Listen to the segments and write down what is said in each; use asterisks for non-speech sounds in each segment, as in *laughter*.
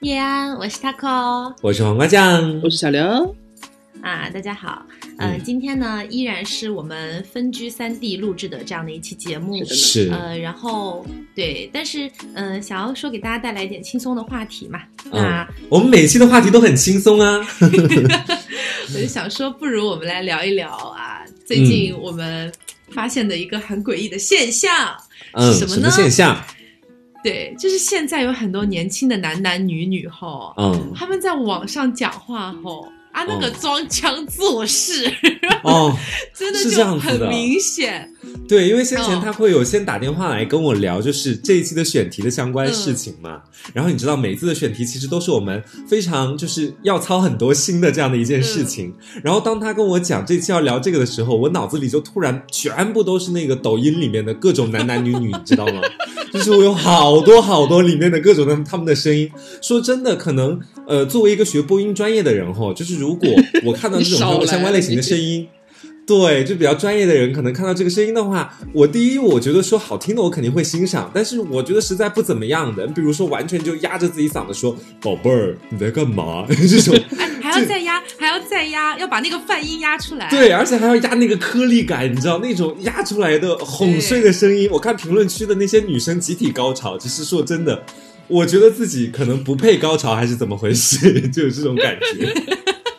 叶安，我是 Taco，我是黄瓜酱，我是小刘。啊，大家好，呃，嗯。今天呢依然是我们分居三地录制的这样的一期节目，是呃，然后对，但是嗯、呃想要说给大家带来一点轻松的话题嘛，嗯。那我们每期的话题都很轻松啊。*laughs* 我就想说，不如我们来聊一聊啊，最近嗯我们发现的一个很诡异的现象，嗯，什么呢？现象？对，就是现在有很多年轻的男男女女吼，嗯，他们在网上讲话吼。啊，那个哦装腔作势，哦，*laughs* 真的就很明显。对，因为先前哦他会有先打电话来跟我聊，就是这一期的选题的相关事情嘛。然后你知道，每一次的选题其实都是我们非常就是要操很多心的这样的一件事情。然后当他跟我讲这期要聊这个的时候，我脑子里就突然全部都是那个抖音里面的各种男男女女，你知道吗？就是我有好多好多里面的各种的他们的声音。说真的，可能呃，作为一个学播音专业的人哈，就是如果我看到这种相关类型的声音。对，就比较专业的人，可能看到这个声音的话，我第一，我觉得说好听的，我肯定会欣赏，但是我觉得实在不怎么样的，比如说完全就压着自己嗓子说“宝贝儿，你在干嘛” *laughs* 这种，哎，还要再压，还要再压，要把那个泛音压出来。对，而且还要压那个颗粒感，你知道那种压出来的哄睡的声音。我看评论区的那些女生集体高潮，只是说真的，我觉得自己可能不配高潮，还是怎么回事，*laughs* 就有这种感觉。*laughs*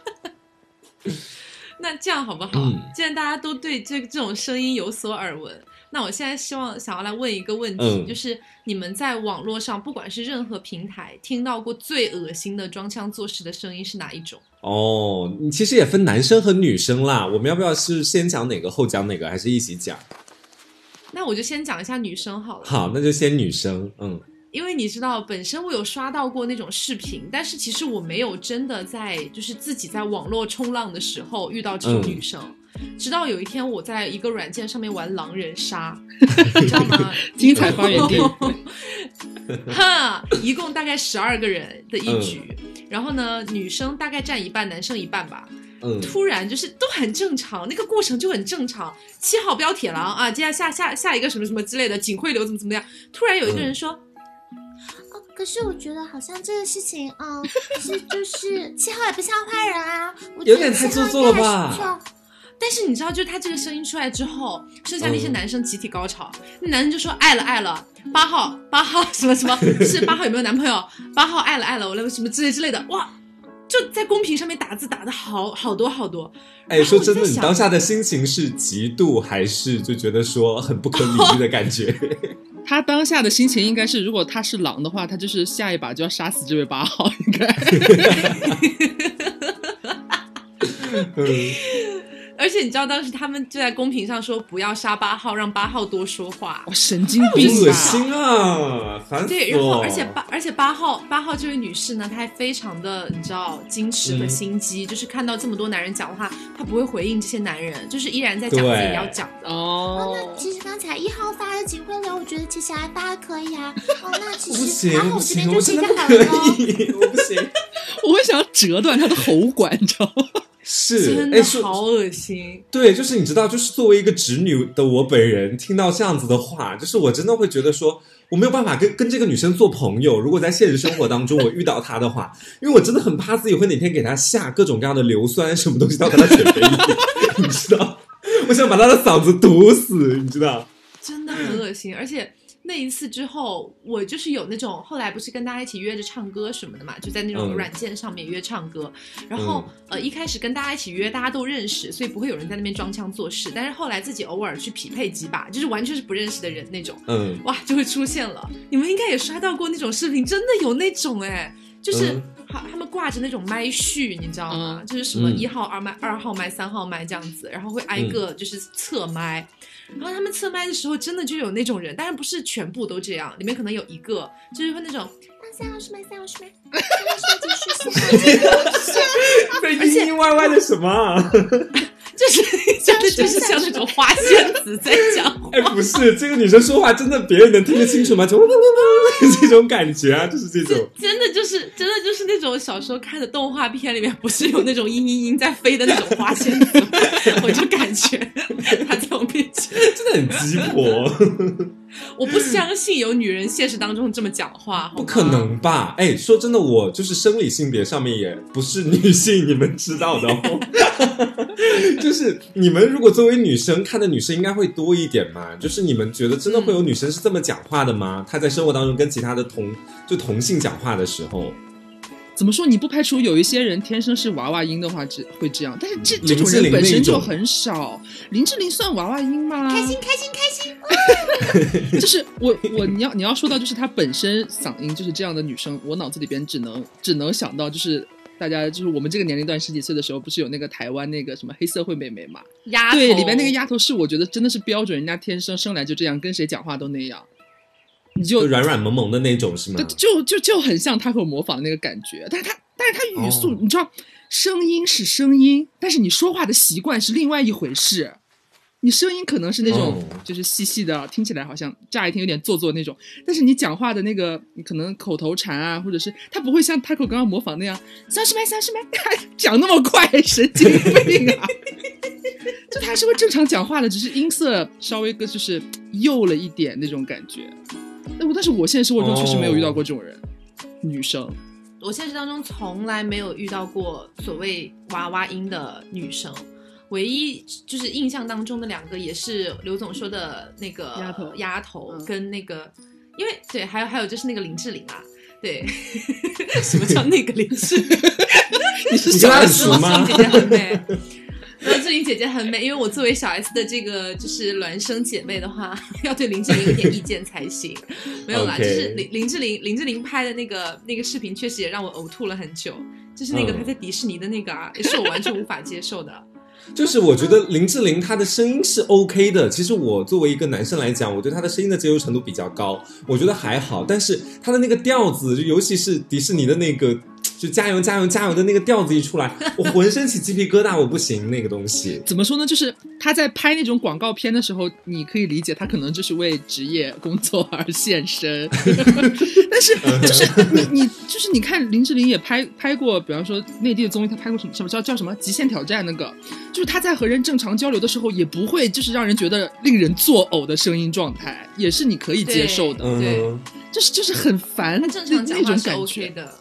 那这样好不好？嗯既然大家都对这这种声音有所耳闻，那我现在希望想要来问一个问题，嗯就是你们在网络上，不管是任何平台，听到过最恶心的装腔作势的声音是哪一种？哦，你其实也分男生和女生啦。我们要不要是先讲哪个后讲哪个，还是一起讲？那我就先讲一下女生好了。好，那就先女生。嗯因为你知道，本身我有刷到过那种视频，但是其实我没有真的在就是自己在网络冲浪的时候遇到这种嗯女生。直到有一天，我在一个软件上面玩狼人杀，*laughs* 你知道吗？*laughs* 精彩发源地，哈，*laughs* 一共大概十二个人的一局，嗯然后呢，女生大概占一半，男生一半吧。嗯突然就是都很正常，那个过程就很正常。七号标铁狼啊，接下来下下下一个什么什么之类的，警徽流怎么怎么样。突然有一个人说，哦，可是我觉得好像这个事情，嗯，是就是七号也不像坏人啊，我觉得有点太做作了吧但是你知道，就是他这个声音出来之后，剩下那些嗯男生集体高潮，那男生就说爱了爱了，八号八号什么什么，是八号有没有男朋友？八号爱了爱了，我那个什么之类之类的，哇，就在公屏上面打字打的好好多好多。哎，说真的，你当下的心情是嫉妒，还是就觉得说很不可理喻的感觉？*laughs* 他当下的心情应该是，如果他是狼的话，他就是下一把就要杀死这位八号，应该。*laughs* 而且你知道，当时他们就在公屏上说不要杀八号，让八号多说话。哇，神经病啊！恶心啊，烦死对，然后。而且八而且八号八号这位女士呢，她还非常的你知道矜持和嗯心机，就是看到这么多男人讲话，她不会回应这些男人，就是依然在讲自己要讲的。哦，哦那，其实刚才一号发的警徽流，我觉得其实还发的可以啊。哦，那 *laughs* 其实八号这边就是一个好人哦。我不行。*laughs* 我会想要折断他的喉管，你知道吗？是，真的好恶心，对，就是你知道，就是作为一个直女的我本人，听到这样子的话，就是我真的会觉得说，我没有办法跟跟这个女生做朋友。如果在现实生活当中我遇到她的话，*laughs* 因为我真的很怕自己会哪天给她下各种各样的硫酸什么东西到她的嘴里，*laughs* 你知道？*laughs* 我想把她的嗓子堵死，你知道？真的很恶心，而且。那一次之后，我就是有那种后来不是跟大家一起约着唱歌什么的嘛，就在那种嗯软件上面约唱歌。然后、呃，一开始跟大家一起约，大家都认识，所以不会有人在那边装腔作势。但是后来自己偶尔去匹配几把，就是完全是不认识的人那种，嗯，哇，就会出现了。你们应该也刷到过那种视频，真的有那种哎，就是嗯好、他们挂着那种麦序，你知道吗？就是什么嗯一号、二麦、二号麦、三号麦这样子，然后会挨个就是测麦。然后他们侧麦的时候，真的就有那种人，当然不是全部都这样，里面可能有一个就是会那种那三号是麦，三号是麦，三号是麦 *laughs* 结束，四号结束。这莺莺歪歪的什么啊？*laughs* 就是 *laughs* 真的就是像那种花仙子在讲话。哎，不是，这个女生说话真的别人能听得清楚吗？就 *laughs* 这种感觉啊，就是这种。真的就是真的就是那种小时候看的动画片里面，不是有那种嘤嘤嘤在飞的那种花仙子，*laughs* 我就感觉她在我面前，真的很鸡婆。我不相信有女人现实当中这么讲话，不可。能吧？哎，说真的，我就是生理性别上面也不是女性，你们知道的哦。*laughs* 就是你们如果作为女生看的女生应该会多一点嘛。就是你们觉得真的会有女生是这么讲话的吗？她在生活当中跟其他的同就同性讲话的时候，怎么说？你不排除有一些人天生是娃娃音的话，这会这样，但是这这种人本身就很少。林志玲算娃娃音吗？开心开心开心！*laughs* 就是我我你要你要说到就是她本身嗓音就是这样的女生，我脑子里边只能只能想到就是大家就是我们这个年龄段十几岁的时候，不是有那个台湾那个什么黑社会妹妹嘛？丫头对，里边那个丫头是我觉得真的是标准，人家天生生来就这样，跟谁讲话都那样，你就就软软萌萌的那种是吗？就就就很像他和我模仿的那个感觉，但是他但是他语速、哦你知道，声音是声音，但是你说话的习惯是另外一回事。你声音可能是那种、哦就是细细的，听起来好像乍一听有点做作那种，但是你讲话的那个，你可能口头禅啊，或者是他不会像 Taco 刚刚模仿那样三十迈三十麦讲那么快，神经病啊！*laughs* 就他还是会正常讲话的，只是音色稍微个就是幼了一点那种感觉。但我但是我现实生活中确实没有遇到过这种人，女生。我现实当中从来没有遇到过所谓娃娃音的女生，唯一就是印象当中的两个，也是刘总说的那个丫头丫头嗯跟那个，因为对，还有还有就是那个林志玲啊，对，*laughs* 什么叫那个林志玲？*laughs* 你是你跟她很熟吗姐姐很美。林志玲姐姐很美，因为我作为小 S 的这个就是孪生姐妹的话，*laughs* 要对林志玲有点意见才行。没有啦就是林林志玲林志玲拍的那个那个视频，确实也让我呕吐了很久。就是那个嗯她在迪士尼的那个啊，也是我完全无法接受的。*laughs* 就是我觉得林志玲她的声音是 OK 的。其实我作为一个男生来讲，我对她的声音的接受程度比较高，我觉得还好。但是她的那个调子，就尤其是迪士尼的那个，就加油加油加油的那个调子一出来，我浑身起鸡皮疙瘩，我不行那个东西。怎么说呢？就是他在拍那种广告片的时候，你可以理解他可能就是为职业工作而献身，*laughs* 但是就是你你就是你看林志玲也拍拍过，比方说内地的综艺，她拍过什么什么叫叫什么《极限挑战》那个，就是她在和人正常交流的时候，也不会就是让人觉得令人作呕的声音状态，也是你可以接受的，嗯对。就是就是很烦她正常讲那话是种感 OK。的。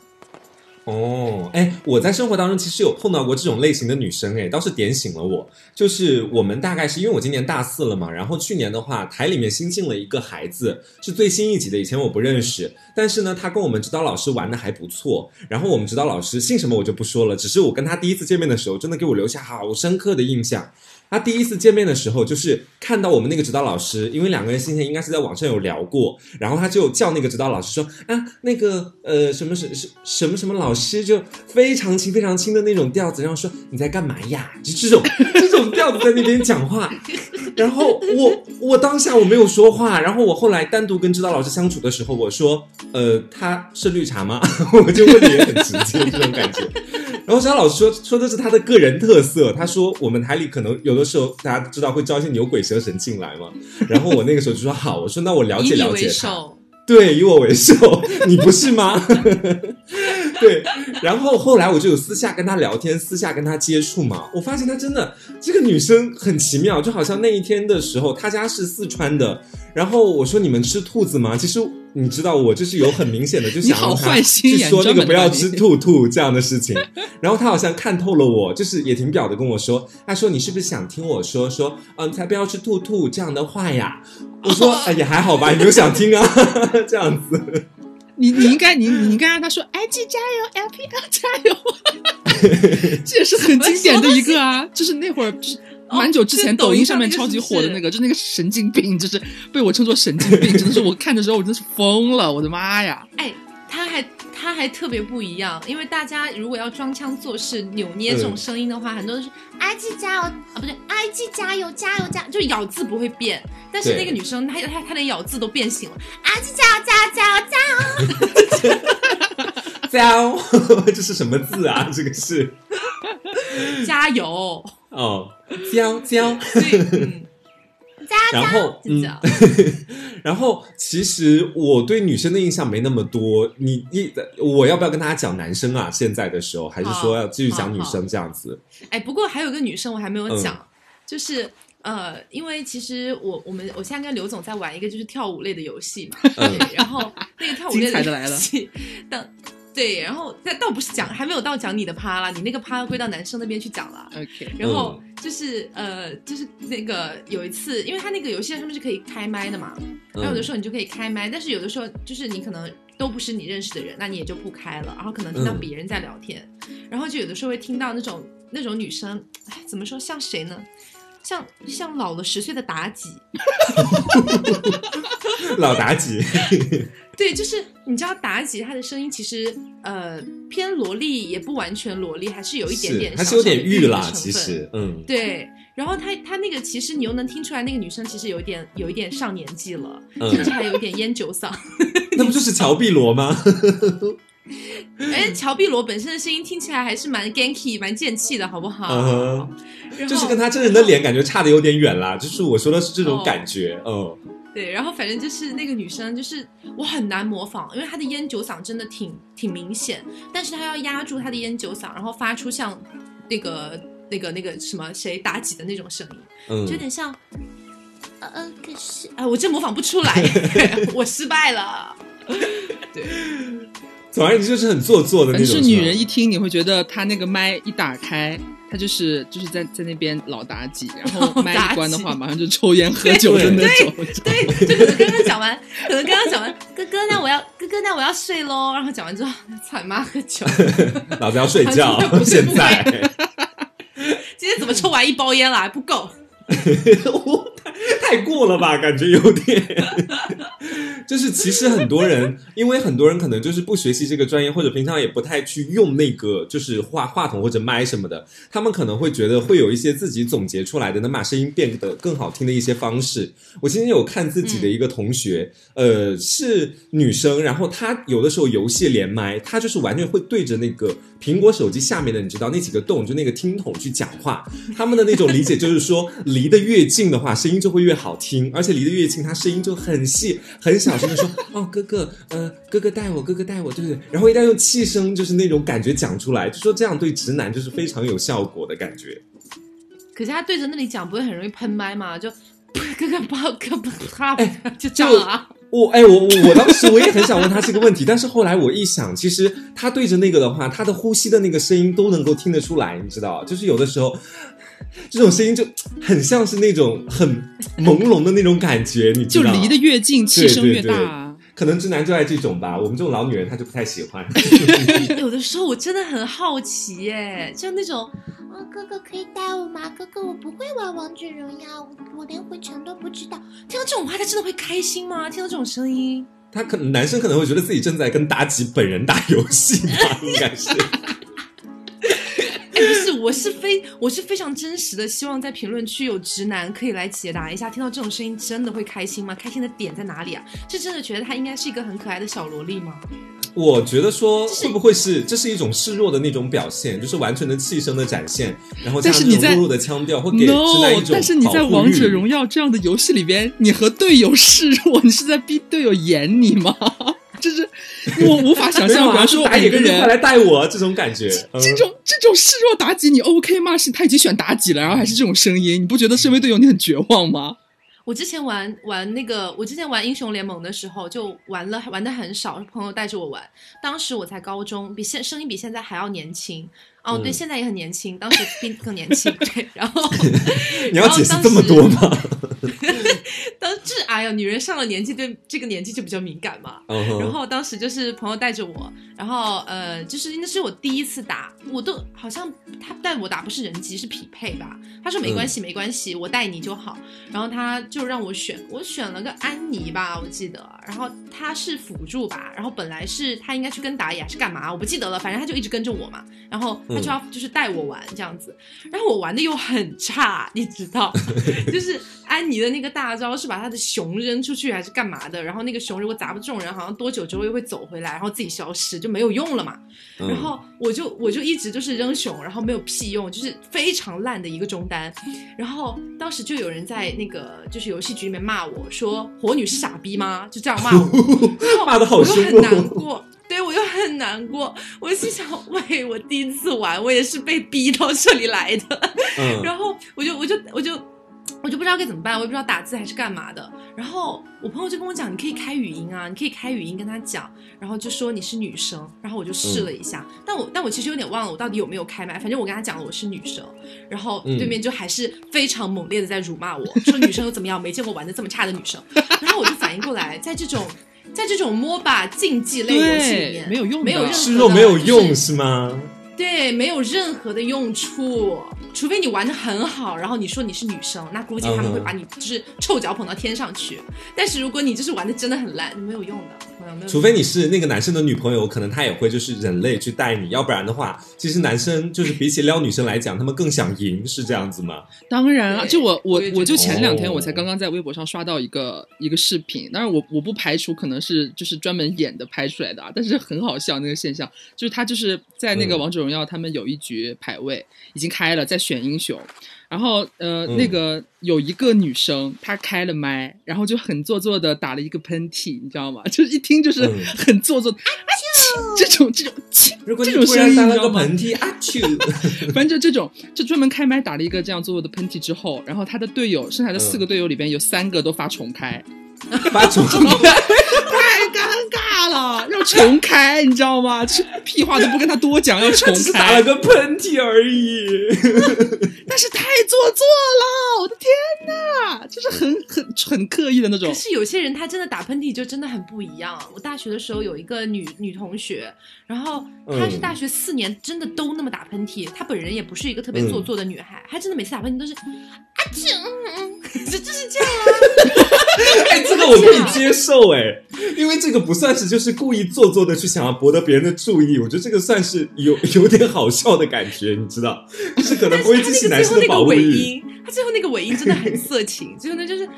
哦，哎，我在生活当中其实有碰到过这种类型的女生，哎，倒是点醒了我。就是我们大概是因为我今年大四了嘛，然后去年的话，台里面新进了一个孩子，是最新一级的，以前我不认识，但是呢，他跟我们指导老师玩的还不错。然后我们指导老师姓什么我就不说了，只是我跟他第一次见面的时候，真的给我留下好深刻的印象。他第一次见面的时候，就是看到我们那个指导老师，因为两个人先前应该是在网上有聊过，然后他就叫那个指导老师说啊，那个呃什么什什什么什么老师，就非常轻非常轻的那种调子，然后说你在干嘛呀？就这种 *laughs* 这种调子在那边讲话，然后我我当下我没有说话，然后我后来单独跟指导老师相处的时候，我说呃他是绿茶吗？*laughs* 我就问的也很直接，这种感觉。然后指导老师说说这是他的个人特色，他说我们台里可能有的时候大家知道会招一些牛鬼蛇神进来嘛，然后我那个时候就说好，我说那我了解了解他。对，以我为首，你不是吗？*laughs* 对，然后后来我就有私下跟他聊天，私下跟他接触嘛，我发现他真的这个女生很奇妙，就好像那一天的时候，她家是四川的，然后我说你们吃兔子吗？其实你知道我就是有很明显的就想让她坏心眼去说那个不要吃兔兔这样的事情，然后他好像看透了我，就是也挺表的跟我说，他说你是不是想听我说说，嗯，才不要吃兔兔这样的话呀？我说哎也还好吧，你没有想听啊，*laughs* 这样子。你你应该你你应该让他说 IG 加油，LPL 加油，*laughs* *laughs* 这也是很经典的一个啊，就是那会儿就是。蛮久之前，抖抖音上面超级火的那个，就那个神经病，就是被我称作神经病，*laughs* 真的是我看的时候我真是疯了，我的妈呀！哎，他还他还特别不一样，因为大家如果要装腔作势、扭捏这种嗯声音的话，很多都是 IG 加油啊，不对，IG 加油加油加油就咬字不会变，但是那个女生她她她连咬字都变形了，，IG 加油加油加油加油！加油，*laughs* *laughs* 这是什么字啊？这个是加油！哦，焦焦。所以 *laughs* 嗯，然后。*laughs* 然后其实我对女生的印象没那么多。你你我要不要跟大家讲男生啊？现在的时候，还是说要继续讲女生这样子？哎，不过还有个女生我还没有讲，嗯就是呃，因为其实我我们我现在跟刘总在玩一个就是跳舞类的游戏嘛，嗯对，然后那个跳舞类的游戏，当对，然后但倒不是讲还没有到讲你的趴啦，你那个趴归到男生那边去讲了。OK，然后就是、呃，就是那个有一次，因为他那个游戏上面是可以开麦的嘛，然后有的时候你就可以开麦，但是有的时候就是你可能都不是你认识的人，那你也就不开了，然后可能听到嗯。别人在聊天，然后就有的时候会听到那种那种女生，哎，怎么说像谁呢？像像老了十岁的妲己，*laughs* 老妲己，*laughs* 对，就是你知道妲己她的声音其实呃偏萝莉，也不完全萝莉，还是有一点点是还是有点小小的的玉啦，其实，嗯，对，然后她她那个其实你又能听出来，那个女生其实有一点有一点上年纪了，嗯甚至还有一点烟酒嗓。*laughs* 那不就是乔碧萝吗？*laughs* 哎，乔碧萝本身的声音听起来还是蛮 ganky、蛮贱气的，好不好？就是跟她真人的脸感觉差的有点远啦，就是我说的是这种感觉，嗯对，然后反正就是那个女生，就是我很难模仿，因为她的烟酒嗓真的挺挺明显，但是她要压住她的烟酒嗓，然后发出像那个那个那个什么谁妲己的那种声音，就有嗯，点像，呃呃，可是哎，我真模仿不出来，*laughs* 我失败了。对，总而言之就是很做作的那种。是女人一听，你会觉得她那个麦一打开，她就是就是在在那边老妲己，然后麦一关的话，马上就抽烟喝酒的那种。对，就可能刚刚讲完，可能刚刚讲完，哥哥，那我要哥哥，那我要睡喽。然后讲完之后，操你妈喝酒，*laughs* 老子要睡觉完全不，现在。*laughs* 今天怎么抽完一包烟了还不够？我 *laughs* *laughs* 太过了吧，感觉有点。*laughs* 就是其实很多人，因为很多人可能就是不学习这个专业，或者平常也不太去用那个就是话话筒或者麦什么的，他们可能会觉得会有一些自己总结出来的能把声音变得更好听的一些方式。我今天有看自己的一个同学，呃，是女生，然后她有的时候游戏连麦，她就是完全会对着那个苹果手机下面的，你知道那几个洞，就那个听筒去讲话。他们的那种理解就是说，离得越近的话，声音就会越好听，而且离得越近，他声音就很细，很小声的说：*laughs* “哦，哥哥，呃，哥哥带我，哥哥带我，对不对？”然后一定要用气声，就是那种感觉讲出来，就说这样对直男就是非常有效果的感觉。可是他对着那里讲，不会很容易喷麦吗？就 *laughs* 哥哥不好，哥不怕，就这就样啊。我哎，我我我当时我也很想问他这个问题，但是后来我一想，其实他对着那个的话，他的呼吸的那个声音都能够听得出来，你知道，就是有的时候。这种声音就很像是那种很朦胧的那种感觉，你知道？就离得越近，气声越大啊。可能直男就爱这种吧，我们这种老女人她就不太喜欢。*laughs* 有的时候我真的很好奇耶，就那种哦，哥哥可以带我吗？哥哥，我不会玩王者荣耀，我我连回城都不知道。听到这种话，他真的会开心吗？听到这种声音，他可能男生可能会觉得自己正在跟妲己本人打游戏吧，应该是。我是非我是非常真实的，希望在评论区有直男可以来解答一下，听到这种声音真的会开心吗？开心的点在哪里啊？是真的觉得他应该是一个很可爱的小萝莉吗？我觉得说会不会是这是一种示弱的那种表现，就是完全的气声的展现，然后加上但是你在这种弱弱的腔调，会给直男一 No，种但是你在王者荣耀这样的游戏里边，你和队友示弱，你是在逼队友演你吗？*laughs* 就是 *laughs* 我无法想象，没有啊比方说打野个人来带我这种感觉。嗯这种这种示弱妲己，你 OK 吗？是他已经选妲己了，然后还是这种声音，你不觉得身为队友你很绝望吗？我之前玩玩那个，我之前玩英雄联盟的时候，就玩了玩的很少，朋友带着我玩。当时我才高中，比现声音比现在还要年轻。哦，对，嗯现在也很年轻，当时比更年轻。*laughs* 对，然后 *laughs* 你要解释这么多吗？*laughs* 当时哎呀，女人上了年纪，对这个年纪就比较敏感嘛。然后当时就是朋友带着我，然后呃，就是那是我第一次打，我都好像他带我打不是人机是匹配吧？他说没关系、没关系，我带你就好。然后他就让我选，我选了个安妮吧，我记得。然后他是辅助吧，然后本来是他应该去跟打野还是干嘛，我不记得了，反正他就一直跟着我嘛。然后他就要就是带我玩这样子，然后我玩的又很差，你知道，*laughs* 就是安妮的那个大招是把他的熊扔出去还是干嘛的，然后那个熊如果砸不中人，好像多久之后又会走回来，然后自己消失就没有用了嘛。嗯然后我就我就一直就是扔熊，然后没有屁用，就是非常烂的一个中单。然后当时就有人在那个就是游戏局里面骂我说火女是傻逼吗？就这样骂我，*laughs* 骂的好我又凶很难哦过。对，我就很难过，我心想，喂，我第一次玩，我也是被逼到这里来的，嗯然后我就我就我就我就不知道该怎么办，我也不知道打字还是干嘛的。然后我朋友就跟我讲，你可以开语音啊，你可以开语音跟他讲，然后就说你是女生，然后我就试了一下，但我但我其实有点忘了我到底有没有开麦，反正我跟他讲了我是女生，然后嗯对面就还是非常猛烈的在辱骂我，说女生又怎么样，没见过玩的这么差的女生。然后我就反应过来，在这种在这种 MOBA 竞技类游戏里面，没有用没有任何的吃肉没有用就是是吗？对，没有任何的用处，除非你玩的很好，然后你说你是女生，那估计他们会把你就是臭脚捧到天上去。但是如果你就是玩的真的很烂，没有用的。除非你是那个男生的女朋友，可能他也会就是忍泪去带你，要不然的话，其实男生就是比起撩女生来讲，他们更想赢，是这样子吗？当然啊，就我我我就前两天哦我才刚刚在微博上刷到一个一个视频，当然我我不排除可能是就是专门演的拍出来的啊，但是很好笑那个现象，就是他就是在那个嗯王者荣耀他们有一局排位已经开了，在选英雄，然后呃、嗯那个有一个女生她开了麦，然后就很做作的打了一个喷嚏，你知道吗？*laughs* 就是一听就是嗯很做作，啊 *laughs* 这种这种切如果你这种声音打了？个喷嚏，啊啾！*laughs* 反正就这种，就专门开麦打了一个这样做作的喷嚏之后，然后他的队友剩下的四个队友里边有三个都发重开，发重开太尴尬了，要重开，你知道吗？*laughs* 这屁话都不跟他多讲，要重只是打了，个喷嚏而已。*laughs* 但是太做作了，我的天哪，就是很很很刻意的那种可。是有些人他真的打喷嚏就真的很不一样。我大学的时候有一个女女同学，然后她是嗯大学四年真的都那么打喷嚏，她本人也不是一个特别做作的女孩，她真的每次打喷嚏都是啊啾，嗯嗯就 *laughs* 就是这样啊。*laughs* 哎，这个我可以接受哎，因为这个不算是就是故意做作的去想要博得别人的注意，我觉得这个算是有有点好笑的感觉，你知道，就是可能不会激起男生的那个保护欲。尾音，他最后那个尾音真的很色情，最后呢就是啊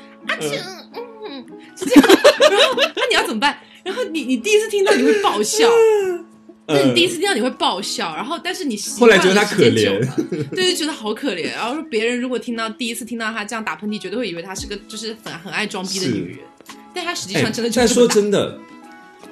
嗯，是这样。然后那你要怎么办？然后你你第一次听到你会爆笑，*laughs* 那你第一次听到你会爆笑，然后但是你后来觉得他可怜 *laughs* 对，就觉得好可怜。然后说别人如果听到第一次听到他这样打喷嚏，绝对会以为他是个就是很很爱装逼的女人，但他实际哎上真的就但说真的，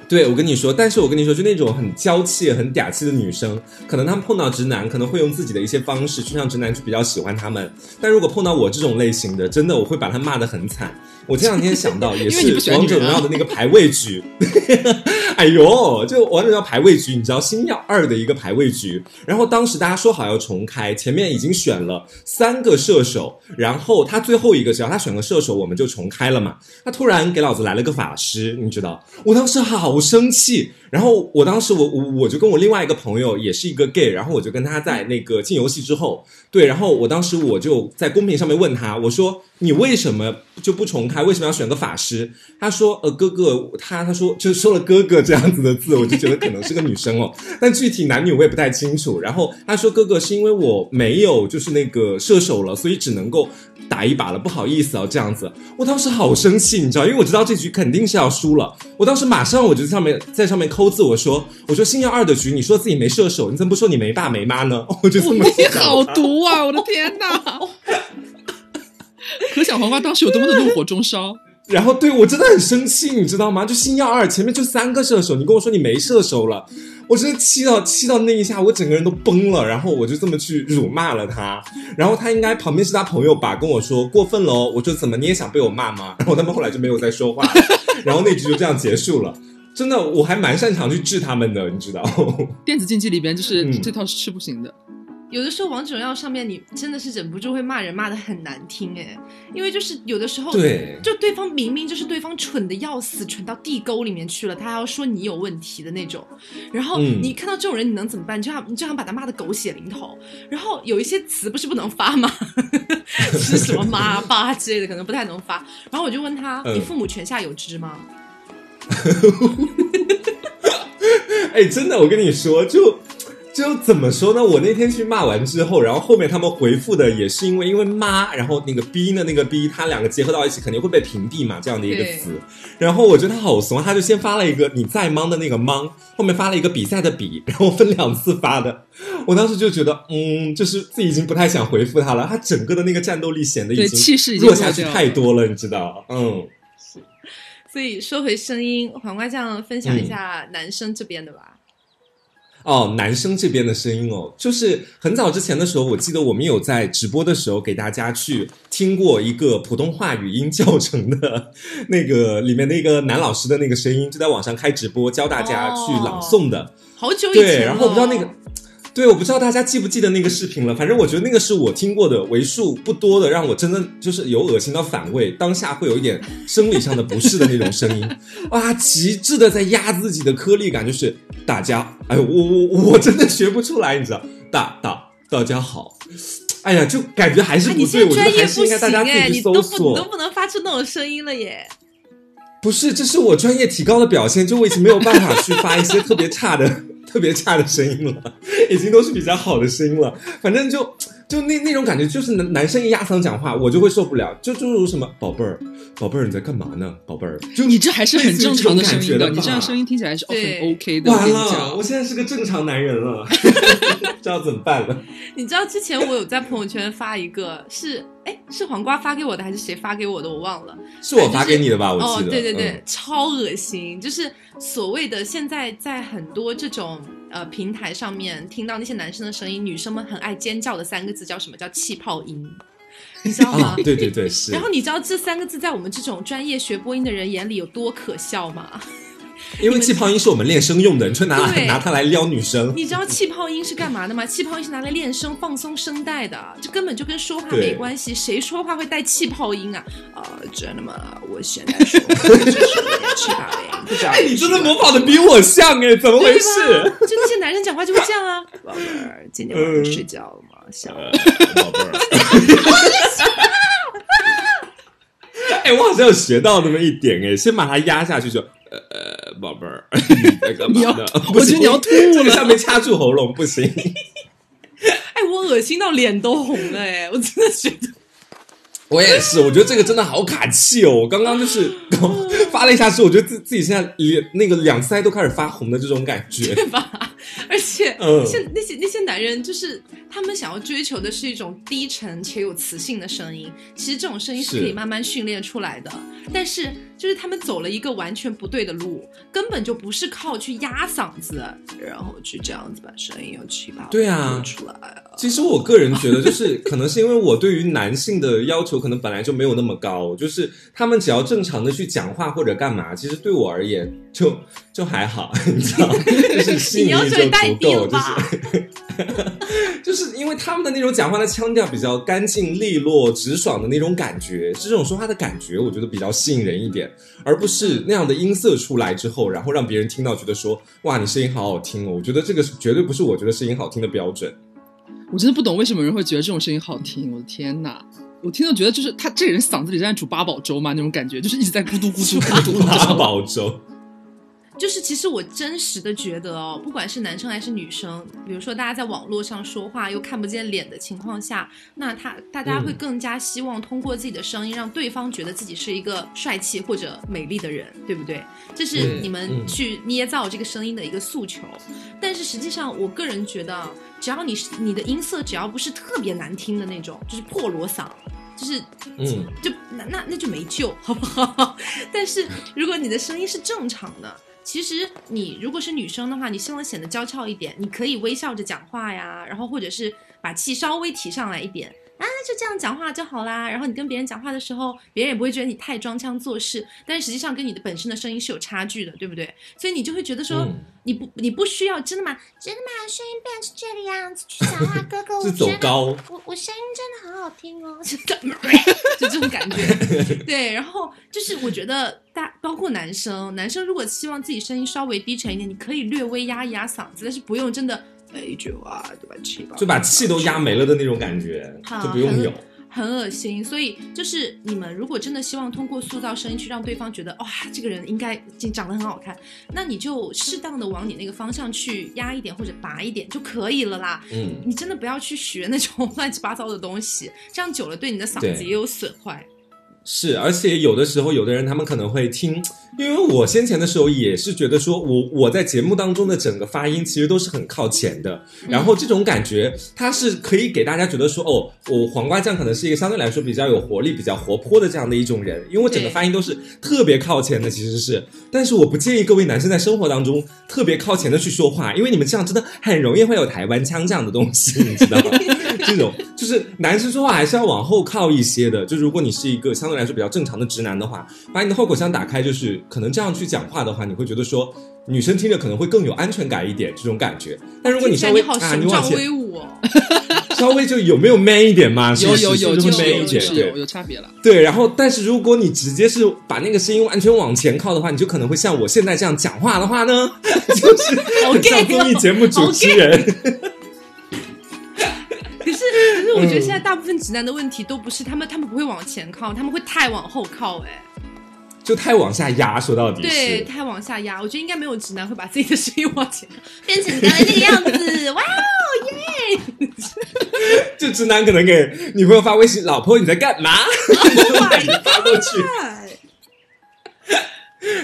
对我跟你说，但是我跟你说，就那种很娇气、很嗲气的女生，可能她们碰到直男，可能会用自己的一些方式去让直男去比较喜欢他们。但如果碰到我这种类型的，真的我会把他骂的很惨。我这两天想到，*laughs* 也是王者荣耀的那个排位局，*laughs* 哎呦，就王者荣耀排位局，你知道星耀二的一个排位局，然后当时大家说好要重开，前面已经选了三个射手，然后他最后一个只要他选个射手，我们就重开了嘛。他突然给老子来了个法师，你知道，我当时好生气。然后我当时我我我就跟我另外一个朋友也是一个 gay，然后我就跟他在那个进游戏之后，对，然后我当时我就在公屏上面问他，我说你为什么就不重开？为什么要选个法师？他说呃哥哥，他他说就说了哥哥这样子的字，我就觉得可能是个女生哦，但具体男女我也不太清楚。然后他说哥哥是因为我没有就是那个射手了，所以只能够打一把了，不好意思哦这样子。我当时好生气，你知道，因为我知道这局肯定是要输了。我当时马上我就在上面在上面抠字，我说我说星耀二的局，你说自己没射手，你怎么不说你没爸没妈呢？*laughs* 我就这么你好毒啊！我的天哪！可想黄瓜当时有多么的怒火中烧。然后对我真的很生气，你知道吗？就星耀二前面就三个射手，你跟我说你没射手了，我真的气到气到那一下，我整个人都崩了。然后我就这么去辱骂了他，然后他应该旁边是他朋友吧，跟我说过分了哦。我说怎么你也想被我骂吗？然后他们后来就没有再说话，*laughs* 然后那局就这样结束了。真的，我还蛮擅长去治他们的，你知道？*laughs* 电子竞技里边就是、嗯这套是吃不行的。有的时候王者荣耀上面你真的是忍不住会骂人骂的很难听哎，因为就是有的时候对就对方明明就是对方蠢的要死，蠢到地沟里面去了，他还要说你有问题的那种。然后嗯你看到这种人，你能怎么办？你就想你就想把他骂的狗血淋头。然后有一些词不是不能发吗？*laughs* 是什么妈爸之类的，可能不太能发。然后我就问他：“嗯你父母泉下有知吗 *laughs* 哎，真的，我跟你说，就就怎么说呢？我那天去骂完之后，然后后面他们回复的也是因为因为妈，然后那个逼呢，那个逼，他两个结合到一起肯定会被屏蔽嘛，这样的一个词。然后我觉得他好怂，他就先发了一个你在忙的那个忙，后面发了一个比赛的比，然后分两次发的。我当时就觉得，嗯，就是自己已经不太想回复他了，他整个的那个战斗力显得已经弱下去太多了，你知道？嗯。？”所以说回声音，黄瓜酱分享一下男生这边的吧。哦，男生这边的声音哦，就是很早之前的时候，我记得我们有在直播的时候给大家去听过一个普通话语音教程的那个里面的一个男老师的那个声音，就在网上开直播教大家去朗诵的。好久以前对，然后我不知道那个。对，我不知道大家记不记得那个视频了。反正我觉得那个是我听过的为数不多的，让我真的就是有恶心到反胃，当下会有一点生理上的不适的那种声音，*laughs* 哇，极致的在压自己的颗粒感，就是大家，哎呦，我我我真的学不出来，你知道，大大大家好，*laughs* 哎呀，就感觉还是哎，不对，我觉得还专业不是应该大家行哎，自己去搜你都不你都。不能发出那种声音了耶。不是，这是我专业提高的表现，就我已经没有办法去发一些特别差的、特别差的声音了，已经都是比较好的声音了。反正就就那那种感觉，就是男男生一压嗓讲话，我就会受不了。就就如什么宝贝儿，宝贝儿你在干嘛呢？宝贝儿，就你这还是很正常的声音的，你这样声音听起来是哦对很 OK 的。我完跟你了，我，现在是个正常男人了，*laughs* *laughs* 这要怎么办了？你知道之前我有在朋友圈发一个，是哎是黄瓜发给我的还是谁发给我的？我忘了。是我发给你的吧？我哦记，得。对对对，嗯超恶心！就是所谓的现在在很多这种呃平台上面听到那些男生的声音，女生们很爱尖叫的三个字叫什么？叫气泡音，你知道吗啊，？对对对，是然。后你知道这三个字在我们这种专业学播音的人眼里有多可笑吗？因为气泡音是我们练声用的，你却拿拿它来撩女生。你知道气泡音是干嘛的吗？气泡音是拿来练声、放松声带的，这根本就跟说话没关系。谁说话会带气泡音啊？啊、真的吗？我现在说话就是气泡音，不知道 *laughs* 哎，你真的模仿的比我像哎，怎么回事？就那些男生讲话就会这样啊，*laughs* 宝贝儿，今天晚上睡觉了吗？想我宝贝儿。*laughs* 哎，我好像有学到那么一点哎，先把它压下去就，呃呃，宝贝儿，你 *laughs* 在干嘛呢？我觉得你要吐这个了。下面掐住喉咙不行。哎，我恶心到脸都红了哎，我真的觉得我也是，我觉得这个真的好卡气哦！我刚刚就是 *laughs* 刚发了一下之后，我觉得自自己现在脸那个两腮都开始发红的这种感觉。对吧？而且嗯现那些那些男人，就是他们想要追求的是一种低沉且有磁性的声音。其实这种声音是是可以慢慢训练出来的，但是就是他们走了一个完全不对的路，根本就不是靠去压嗓子，然后去这样子把声音又气泡对啊出来了。其实我个人觉得，就是可能是因为我对于男性的要求可能本来就没有那么高，就是他们只要正常的去讲话或者干嘛，其实对我而言就就还好，*laughs* 你知道，*laughs* 就是吸引力就足够，就？是 *laughs* 就是因为他们的那种讲话的腔调比较干净利落、直爽的那种感觉，是这种说话的感觉，我觉得比较吸引人一点，而不是那样的音色出来之后，然后让别人听到觉得说哇你声音好好听哦，我觉得这个是绝对不是我觉得声音好听的标准。我真的不懂为什么人会觉得这种声音好听，我的天哪！我听到觉得就是他这个人嗓子里在煮八宝粥嘛，那种感觉，就是一直在咕嘟咕嘟咕嘟。八宝粥。就是其实我真实的觉得哦，不管是男生还是女生，比如说大家在网络上说话又看不见脸的情况下，那他大家会嗯更加希望通过自己的声音让对方觉得自己是一个帅气或者美丽的人，对不对？这是嗯你们嗯去捏造这个声音的一个诉求。但是实际上，我个人觉得啊，只要你是你的音色只要不是特别难听的那种，就是破锣嗓。就是，嗯，就那那那就没救，好不好？*laughs* 但是如果你的声音是正常的，其实你如果是女生的话，你希望显得娇俏一点，你可以微笑着讲话呀，然后或者是把气稍微提上来一点。啊，就这样讲话就好啦。然后你跟别人讲话的时候，别人也不会觉得你太装腔作势，但是实际上跟你的本身的声音是有差距的，对不对？所以你就会觉得说，嗯你不你不需要真的吗？真的吗？声音变成这个样子去讲话，哥哥，*laughs* 我觉得高。我我声音真的很好听哦。*laughs* 就这种感觉。对，然后就是我觉得大包括男生，男生如果希望自己声音稍微低沉一点，你可以略微压一压嗓子，但是不用真的每一句话就把气吧，就把气都压没了的那种感觉，就不用有。很恶心。所以就是你们如果真的希望通过塑造声音去让对方觉得哇，这个人应该长得很好看，那你就适当的往你那个方向去压一点或者拔一点就可以了啦。嗯，你真的不要去学那种乱七八糟的东西，这样久了对你的嗓子也有损坏。是，而且有的时候，有的人他们可能会听因为我先前的时候也是觉得说我我在节目当中的整个发音其实都是很靠前的，然后这种感觉它是可以给大家觉得说哦，我黄瓜酱可能是一个相对来说比较有活力、比较活泼的这样的一种人，因为我整个发音都是特别靠前的，其实是，但是我不建议各位男生在生活当中特别靠前的去说话，因为你们这样真的很容易会有台湾腔这样的东西，*laughs* 你知道吗？这种就是男生说话还是要往后靠一些的，就如果你是一个相对来说比较正常的直男的话，把你的后口腔打开，就是可能这样去讲话的话，你会觉得说女生听着可能会更有安全感一点这种感觉。但如果你稍微啊，你往前武哦。*laughs* 稍微就有没有 man 一点嘛？有有有，就是是 man 有一点，对有有差别了。对，然后但是如果你直接是把那个声音完全往前靠的话，你就可能会像我现在这样讲话的话呢，*laughs* 就是很像综艺节目主持人。*laughs* 可是，可是我觉得现在大部分直男的问题都不是他们，他们不会往前靠，他们会太往后靠、哎，就太往下压，说到底对，太往下压。我觉得应该没有直男会把自己的声音往前。*laughs* 变成你刚才那个样子，*laughs* 哇哦耶！*laughs* 就直男可能给女朋友发微信：“老婆你在干嘛？”发过去。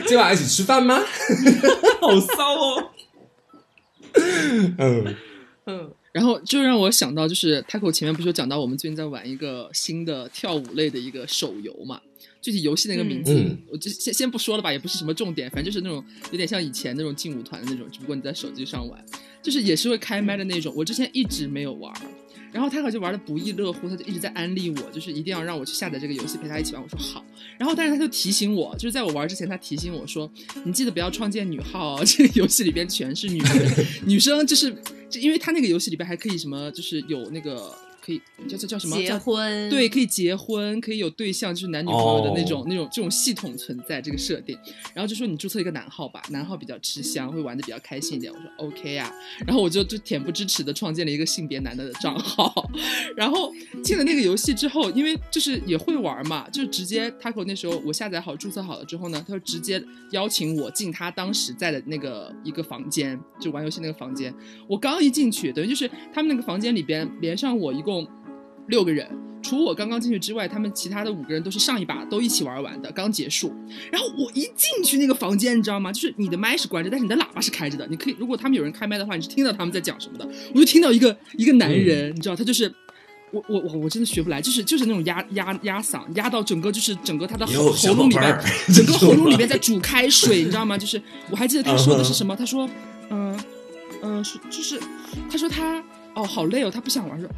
今晚一起吃饭吗？好骚哦。嗯，嗯，然后就让我想到，就是 Taco 前面不是有讲到，我们最近在玩一个新的跳舞类的一个手游嘛？具体游戏那个名字，嗯。我就先先不说了吧，也不是什么重点，反正就是那种有点像以前那种劲舞团的那种，只不过你在手机上玩，就是也是会开麦的那种。我之前一直没有玩，然后 Taco 就玩的不亦乐乎，他就一直在安利我，就是一定要让我去下载这个游戏陪他一起玩。我说好，然后但是他就提醒我，就是在我玩之前，他提醒我说，你记得不要创建女号哦，*laughs* 这个游戏里边全是女人，女生就是就因为他那个游戏里边还可以什么，就是有那个可以叫叫叫什么结婚，对，可以结婚，可以有对象，就是男女朋友的那种、哦那种这种系统存在这个设定。然后就说你注册一个男号吧，男号比较吃香，会玩的比较开心一点。我说 OK 啊，然后我就就恬不知耻的创建了一个性别男的账号，*laughs* 然后进了那个游戏之后，因为就是也会玩嘛，就直接 Taco 那时候我下载好注册好了之后呢，他就直接邀请我进他当时在的那个一个房间，就玩游戏那个房间。我刚一进去，等于就是他们那个房间里边连上我一共六个人，除我刚刚进去之外，他们其他的五个人都是上一把都一起玩完的，刚结束。然后我一进去那个房间，你知道吗？就是你的麦是关着，但是你的喇叭是开着的。你可以，如果他们有人开麦的话，你是听到他们在讲什么的。我就听到一个一个男人，你知道，他就是。我我我我真的学不来，就是就是那种压压压嗓，压到整个就是整个他的喉喉咙里边 *laughs* 整个喉咙里边在煮开水，你知道吗？就是我还记得他说的是什么，他说，嗯、嗯、是就是他说他哦好累哦，他不想玩，说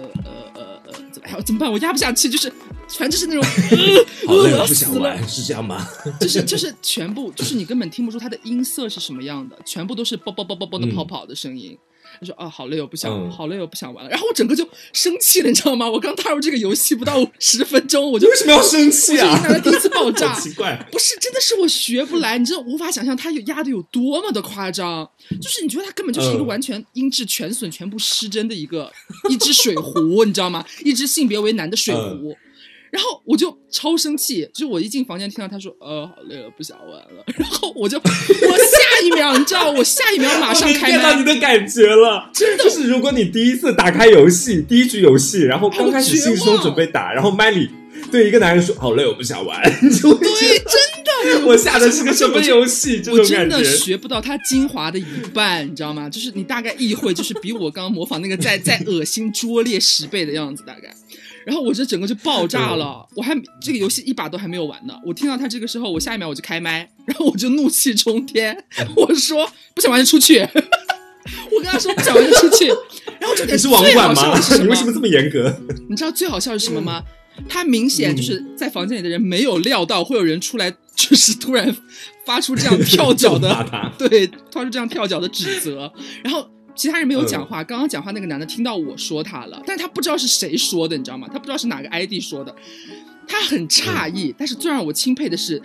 呃呃呃呃怎么哎呀怎么办？我压不下去，就是反正就是那种，*laughs* 好累，呃我不想玩，是这样吗？就是就是全部就是你根本听不出它的音色是什么样的，全部都是啵啵啵啵啵的嗯跑跑的声音。他说啊，好累，我不想，嗯好累，我不想玩了。然后我整个就生气了，你知道吗？我刚踏入这个游戏不到十分钟，我就为什么要生气啊？我就迎来了第一次爆炸 *laughs* 奇怪。不是，真的是我学不来，你真的无法想象他有压的有多么的夸张。就是你觉得他根本就是一个嗯完全音质全损、全部失真的一个一只水壶，你知道吗？一只性别为男的水嗯壶。然后我就超生气，就是我一进房间听到他说呃好累了不想玩了，然后我就我下一秒你知道我下一秒马上开我看到你，的感觉了，真的就是如果你第一次打开游戏，第一局游戏，然后刚开始好绝望兴冲准备打，然后麦里对一个男人说好累，我不想玩，你就会觉对，得真的，*laughs* 我下的是个什么游戏？这我真的种感觉。学不到它精华的一半，你知道吗？就是你大概意会，就是比我刚刚模仿那个再再恶心拙劣十倍的样子，大概。然后我这整个就爆炸了，我还这个游戏一把都还没有玩呢。我听到他这个时候，我下一秒我就开麦，然后我就怒气冲天，我说不想玩就出去。*laughs* 我跟他说不想玩就出去，然后这点你是网管吗你为什么这么严格？*laughs* 你知道最好笑是什么吗？他明显就是在房间里的人没有料到会有人出来，就是突然发出这样跳脚的 *laughs* 对，发出这样跳脚的指责，然后。其他人没有讲话，刚刚讲话那个男的听到我说他了，但是他不知道是谁说的，你知道吗？他不知道是哪个 ID 说的，他很诧异。但是最让我钦佩的是，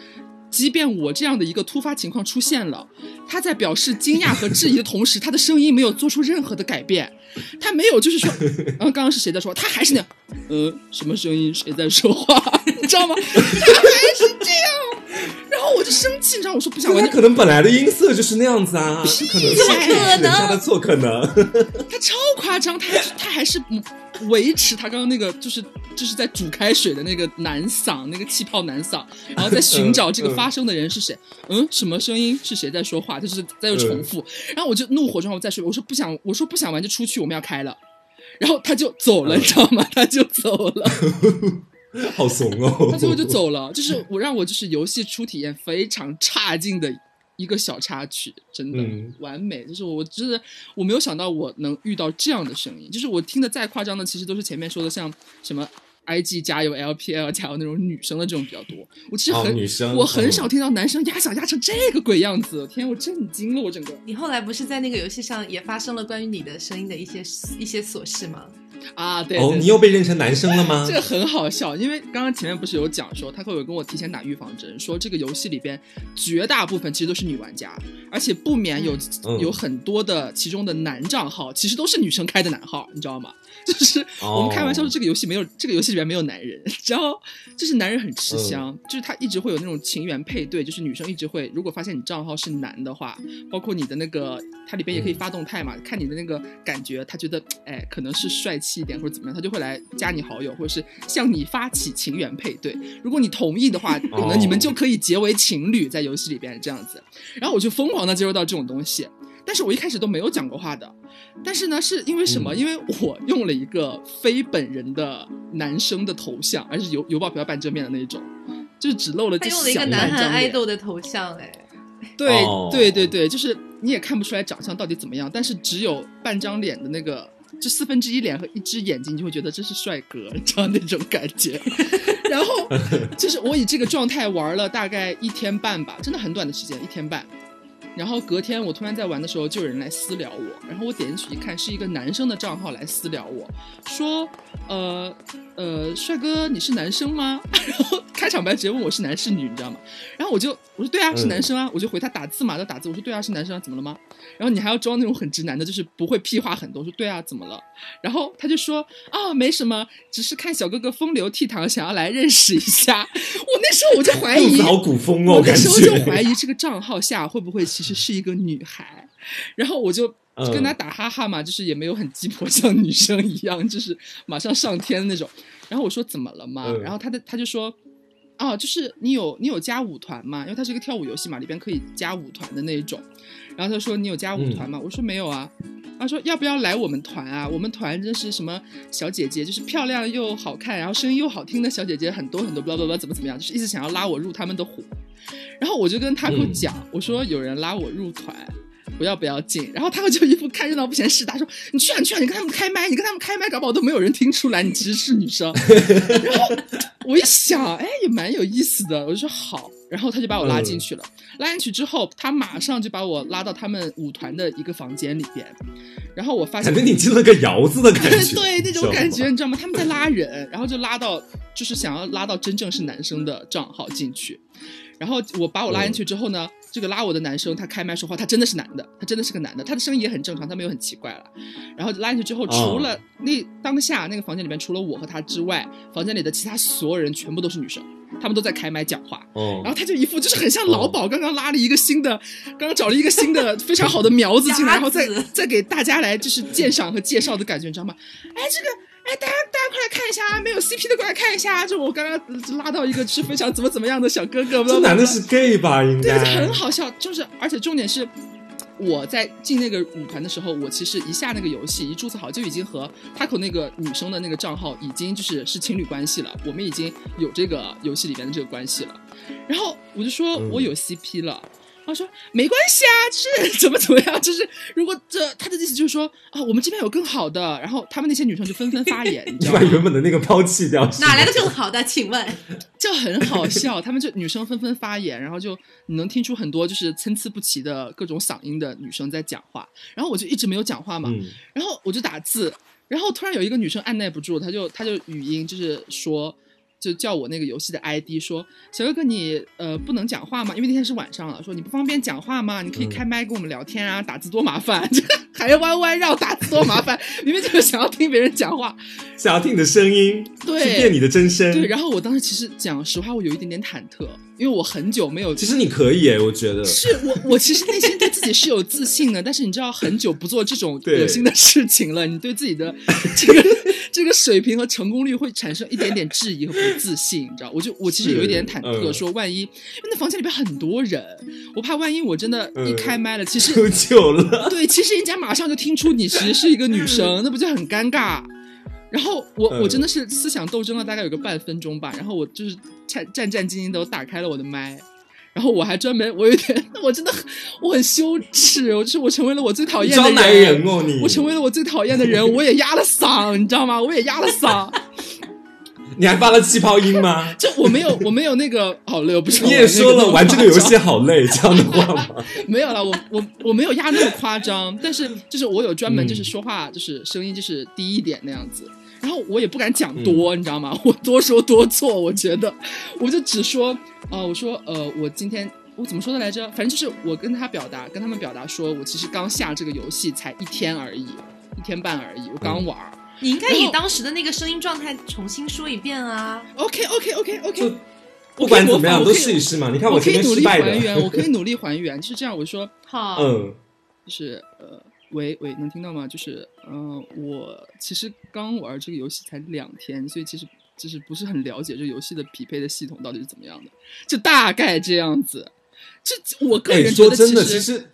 即便我这样的一个突发情况出现了，他在表示惊讶和质疑的同时，他的声音没有做出任何的改变，*laughs* 他没有就是说，嗯，刚刚是谁在说？他还是那样，呃，什么声音？谁在说话？你知道吗？*laughs* 他还是这样，然后我就生气，你知道，我说不想玩他可能本来的音色就是那样子啊，不可能是怎么可能人家的错，可能。他超夸张，他还是他还是维持他刚刚那个就是就是在煮开水的那个男嗓，那个气泡男嗓，然后在寻找这个发声的人是谁。嗯，什么声音？是谁在说话？就是在又重复。然后我就怒火中烧，我再说，我说不想，我说不想玩就出去，我们要开了。然后他就走了，你知道吗？他就走了。*laughs* *laughs* 好怂哦！他最后就走了，就是我让我就是游戏初体验非常差劲的一个小插曲，真的、嗯完美。就是我真的我没有想到我能遇到这样的声音，就是我听的再夸张的，其实都是前面说的像什么。IG 加油，LPL 加油那种女生的这种比较多。我其实哦很、女生我很嗯少听到男生压嗓压成这个鬼样子。天，我震惊了，我整个你后来不是在那个游戏上也发生了关于你的声音的一些一些琐事吗？啊，对哦，对你又被认成男生了吗这？个很好笑，因为刚刚前面不是有讲说，他会有跟我提前打预防针，说这个游戏里边绝大部分其实都是女玩家，而且不免有、嗯有很多的其中的男账号其实都是女生开的男号，你知道吗？*laughs* 就是哦我们开玩笑说这个游戏没有这个游戏里面没有男人，然后就是男人很吃香，就是他一直会有那种情缘配对，就是女生一直会如果发现你账号是男的话，包括你的那个它里边也可以发动态嘛，看你的那个感觉，他觉得哎可能是帅气一点或者怎么样，他就会来加你好友，或者是向你发起情缘配对。如果你同意的话，可能你们就可以结为情侣，在游戏里边这样子。然后我就疯狂的接收到这种东西，但是我一开始都没有讲过话的。但是呢，是因为什么？嗯因为我 *laughs* 用了一个非本人的男生的头像，而是邮邮报票半遮面的那一种，就是只露了这他用了一个小南韩半张脸。idol 的头像，哎，对、哦对对对，就是你也看不出来长相到底怎么样，但是只有半张脸的那个，就四分之一脸和一只眼睛，你就会觉得这是帅哥，你知道那种感觉。*laughs* 然后就是我以这个状态玩了大概一天半吧，真的很短的时间，一天半。然后隔天我突然在玩的时候，就有人来私聊我，然后我点进去一看，是一个男生的账号来私聊我，说，呃呃，帅哥你是男生吗？*laughs* 然后开场白直接问我是男是女，你知道吗？然后我就我说对啊是男生啊，我就回他打字嘛，他打字我说对啊是男生啊，怎么了吗？然后你还要装那种很直男的，就是不会屁话很多，我说对啊怎么了？然后他就说啊没什么，只是看小哥哥风流倜傥，想要来认识一下。*laughs* 我那时候我就怀疑，好古风哦，我那时候就。怀疑这个账号下会不会其实是一个女孩，然后我就嗯跟他打哈哈嘛，就是也没有很鸡婆，*laughs* 像女生一样，就是马上上天那种。然后我说怎么了嘛？嗯然后他的他就说。哦，就是你有你有加舞团嘛？因为它是一个跳舞游戏嘛，里边可以加舞团的那一种。然后他说你有加舞团吗？我说没有啊。他说要不要来我们团啊？我们团真是什么小姐姐，就是漂亮又好看，然后声音又好听的小姐姐很多很多，巴拉巴拉怎么怎么样，就是一直想要拉我入他们的伙。然后我就跟他嗯讲，我说有人拉我入团。不要不要进，然后他就一副看热闹不嫌事大，说你去啊你去啊，你跟他们开麦，你跟他们开麦，搞不好都没有人听出来你其实是女生。*laughs* 然后我一想，哎，也蛮有意思的，我就说好，然后他就把我拉进去了。拉进去之后，他马上就把我拉到他们舞团的一个房间里边，然后我发现感觉你进了个窑子的感觉，*laughs* 对那种感觉。你知道吗？他们在拉人，然后就拉到，就是想要拉到真正是男生的账号进去。然后我把我拉进去之后呢，这个拉我的男生他开麦说话，他真的是男的，他真的是个男的，他的声音也很正常，他没有很奇怪了。然后拉进去之后，除了那当下那个房间里面除了我和他之外，房间里的其他所有人全部都是女生，他们都在开麦讲话。哦然后他就一副就是很像老鸨，刚刚拉了一个新的，刚刚找了一个新的非常好的苗子进来，*laughs* 然后再再给大家来就是鉴赏和介绍的感觉，你知道吗？哎，这个。哎，大家大家快来看一下啊！没有 CP 的过来看一下啊！就我刚刚呃拉到一个是非常怎么怎么样的小哥哥，这男的是 gay 吧？应对，该就很好笑。就是而且重点是，我在进那个舞团的时候，我其实一下那个游戏一注册好，就已经和 Taco 那个女生的那个账号已经就是是情侣关系了，我们已经有这个游戏里边的这个关系了。然后我就说嗯我有 CP 了。他说没关系啊，就是 *laughs* 怎么怎么样，就是如果这他的意思就是说啊，我们这边有更好的，然后他们那些女生就纷纷发言，你你知道吗？把原本的那个抛弃掉，哪来的更好的？请问，*laughs* 就很好笑，他们就女生纷纷发言，然后就你能听出很多就是参差不齐的各种嗓音的女生在讲话，然后我就一直没有讲话嘛，嗯然后我就打字，然后突然有一个女生按耐不住，她就她就语音就是说。就叫我那个游戏的 ID 说小哥哥你呃不能讲话吗？因为那天是晚上了，说你不方便讲话吗？你可以嗯开麦跟我们聊天啊，打字多麻烦，这 *laughs* 还弯弯绕打字多麻烦，明明就是想要听别人讲话，想要听你的声音，对去变你的真声。对，然后我当时其实讲实话，我有一点点忐忑，因为我很久没有，其实你可以诶，我觉得是我我其实内心对自己是有自信的，但是你知道，很久不做这种恶心的事情了，你对自己的这个这个水平和成功率会产生一点点质疑和不自信，你知道？我就我其实有一点忐忑，嗯说万一因为那房间里边很多人，我怕万一我真的一嗯开麦了，其实求久了。对，其实人家马上就听出你其实是一个女生，那不就很尴尬？然后我嗯我真的是思想斗争了大概有个半分钟吧，然后我就是战战战兢兢的我打开了我的麦，然后我还专门我有点我真的很我很羞耻，我就是我成为了我最讨厌的人哦你！我成为了我最讨厌的人，我也压了嗓，你知道吗？我也压了嗓，*laughs* 你还发了气泡音吗？就我没有我没有那个好累，我不是你也说了玩这个游戏好累这样的话吗？没有了，我我我没有压那么夸张，但是就是我有专门嗯就是说话就是声音就是低一点那样子，然后我也不敢讲嗯多，你知道吗？我多说多错，我觉得我就只说呃，我说呃，我今天我怎么说的来着？反正就是我跟他表达，跟他们表达说我其实刚下这个游戏才一天而已，一天半而已，我刚玩儿。你应该以当时的那个声音状态重新说一遍啊。OK OK OK OK，不管怎么样都我可以试一试嘛。你看这我可以努力还原，我可以努力还原，就是这样。我说好，嗯，就是呃，喂喂，能听到吗？就是嗯、呃我其实刚玩这个游戏才两天，所以其实就是不是很了解这个游戏的匹配的系统到底是怎么样的，就大概这样子。这我个哎，人觉得说真的，其实实，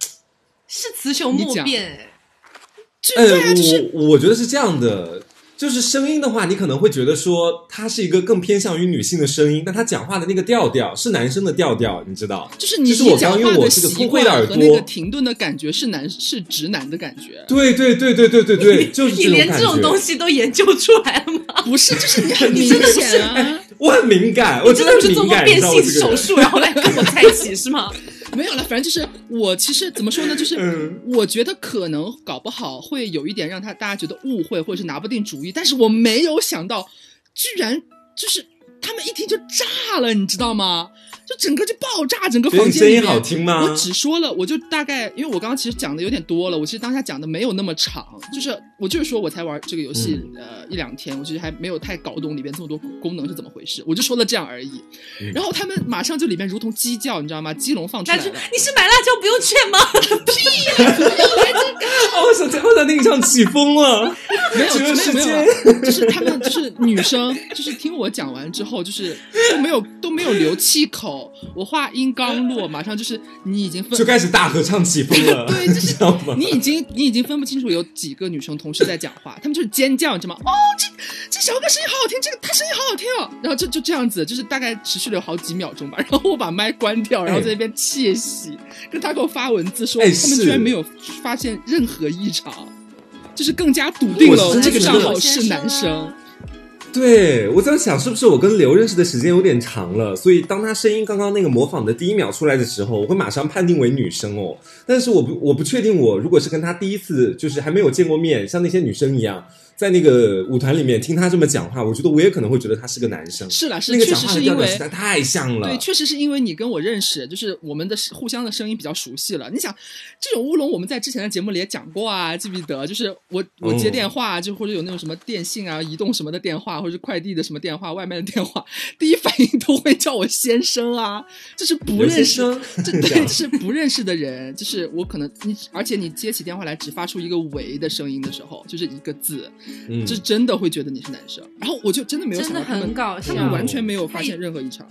是雌雄莫辩哎。我我觉得是这样的。就是声音的话，你可能会觉得说他是一个更偏向于女性的声音，但他讲话的那个调调是男生的调调，你知道？就是你就是我你讲刚因为话的习我这个聪慧的耳惯和那个，停顿的感觉是男是直男的感觉，对对对对对对对，就是你连这种东。西都研究出来了吗？不是，就是你 *laughs* 很明显啊。*laughs* 我很敏感，我真的的是做过变性。手术，然后来跟我在一起是吗？没有了，反正就是我其实怎么说呢，就是嗯我觉得可能搞不好会有一点让他大家觉得误会或者是拿不定主意，但是我没有想到，居然就是他们一听就炸了，你知道吗？就整个就爆炸，整个房间声音好听吗？我只说了，我就大概，因为我刚刚其实讲的有点多了，我其实当下讲的没有那么长，就是我就是说我才玩这个游戏、嗯呃一两天，我其实还没有太搞懂里边这么多功能是怎么回事，我就说了这样而已。嗯然后他们马上就里面如同鸡叫，你知道吗？鸡笼放出来。你是买辣椒不用券吗？*laughs* 屁呀，*laughs* 我想我想听上起风了。没有，*laughs* 没有，没有，就是他们就是女生，就是听我讲完之后，就是都没有都没有留气口，我话音刚落，马上就是你已经分就开始大合唱起风了，对就是你知道吗？你已经你已经分不清楚有几个女生同时在讲话，*laughs* 他们就是尖叫，你知道吗？哦，这这小哥声音好好听，这个他声音好好听哦。然后就就这样子，就是大概持续了有好几秒钟吧。*laughs* 然后我把麦关掉，然后在那边窃喜，跟他给我发文字说，哎他们居然没有发现任何异常，就是更加笃定了这个账号是男生。对，我在想是不是我跟刘认识的时间有点长了，所以当他声音刚刚那个模仿的第一秒出来的时候，我会马上判定为女生哦。但是我不我不确定，我如果是跟他第一次就是还没有见过面，像那些女生一样，在那个舞团里面听他这么讲话，我觉得我也可能会觉得他是个男生。是啦，是那个确讲话的调调实是因为实在太像了。对，确实是因为你跟我认识，就是我们的互相的声音比较熟悉了。你想，这种乌龙我们在之前的节目里也讲过啊，记不记得？就是我我接哦电话，就或者有那种什么电信啊、移动什么的电话，或者是快递的什么电话、外卖的电话，第一反应都会叫我先生啊，就是不认识。生，这 *laughs* 这对，样就是不认识的人，就是我可能你，而且你接起电话来只发出一个“喂”的声音的时候，就是一个字，嗯这真的会觉得你是男生。然后我就真的没有想真的到他们很搞笑他们。完全没有发现任何异常，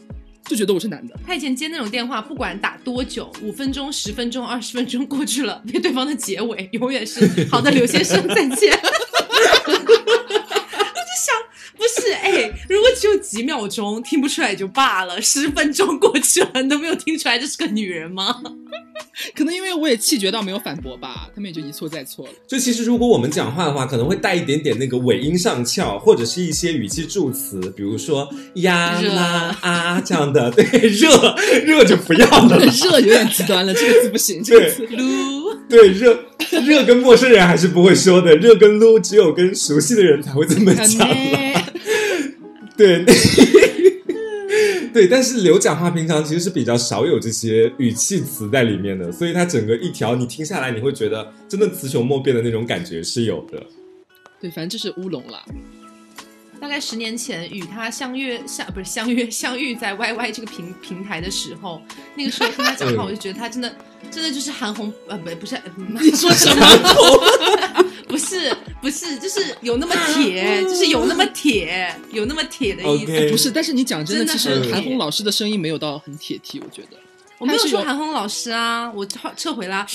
就觉得我是男的。他以前接那种电话，不管打多久，五分钟、十分钟、二十分钟过去了，被对方的结尾永远是“好的，刘先生，再见。”我就想，不是哎，如果只有几秒钟听不出来也就罢了，十分钟过去了，你都没有听出来这是个女人吗？*laughs* 可能因为我也气绝到没有反驳吧，他们也就一错再错了。就其实如果我们讲话的话，可能会带一点点那个尾音上翘，或者是一些语气助词，比如说呀热啦啊这样的。*laughs* 对，热热就不要了。*laughs* 热有点极端了，这个字不行，这个。撸，对，热热跟陌生人还是不会说的，热跟撸只有跟熟悉的人才会这么讲啦。对。对，但是刘讲话平常其实是比较少有这些语气词在里面的，所以他整个一条你听下来，你会觉得真的雌雄莫辩的那种感觉是有的。对，反正就是乌龙了。大概十年前与他相约相不是相约相遇在 YY 这个平平台的时候，那个时候听他讲话，嗯我就觉得他真的真的就是韩红呃不不是你 *laughs* 说什么？不是不是就是有那么铁，就是有那么铁，有那么铁的意思。不是，但是你讲真的，真的其实韩红老师的声音没有到很铁蹄，我觉得。我没有说韩红老师啊，我撤撤回啦。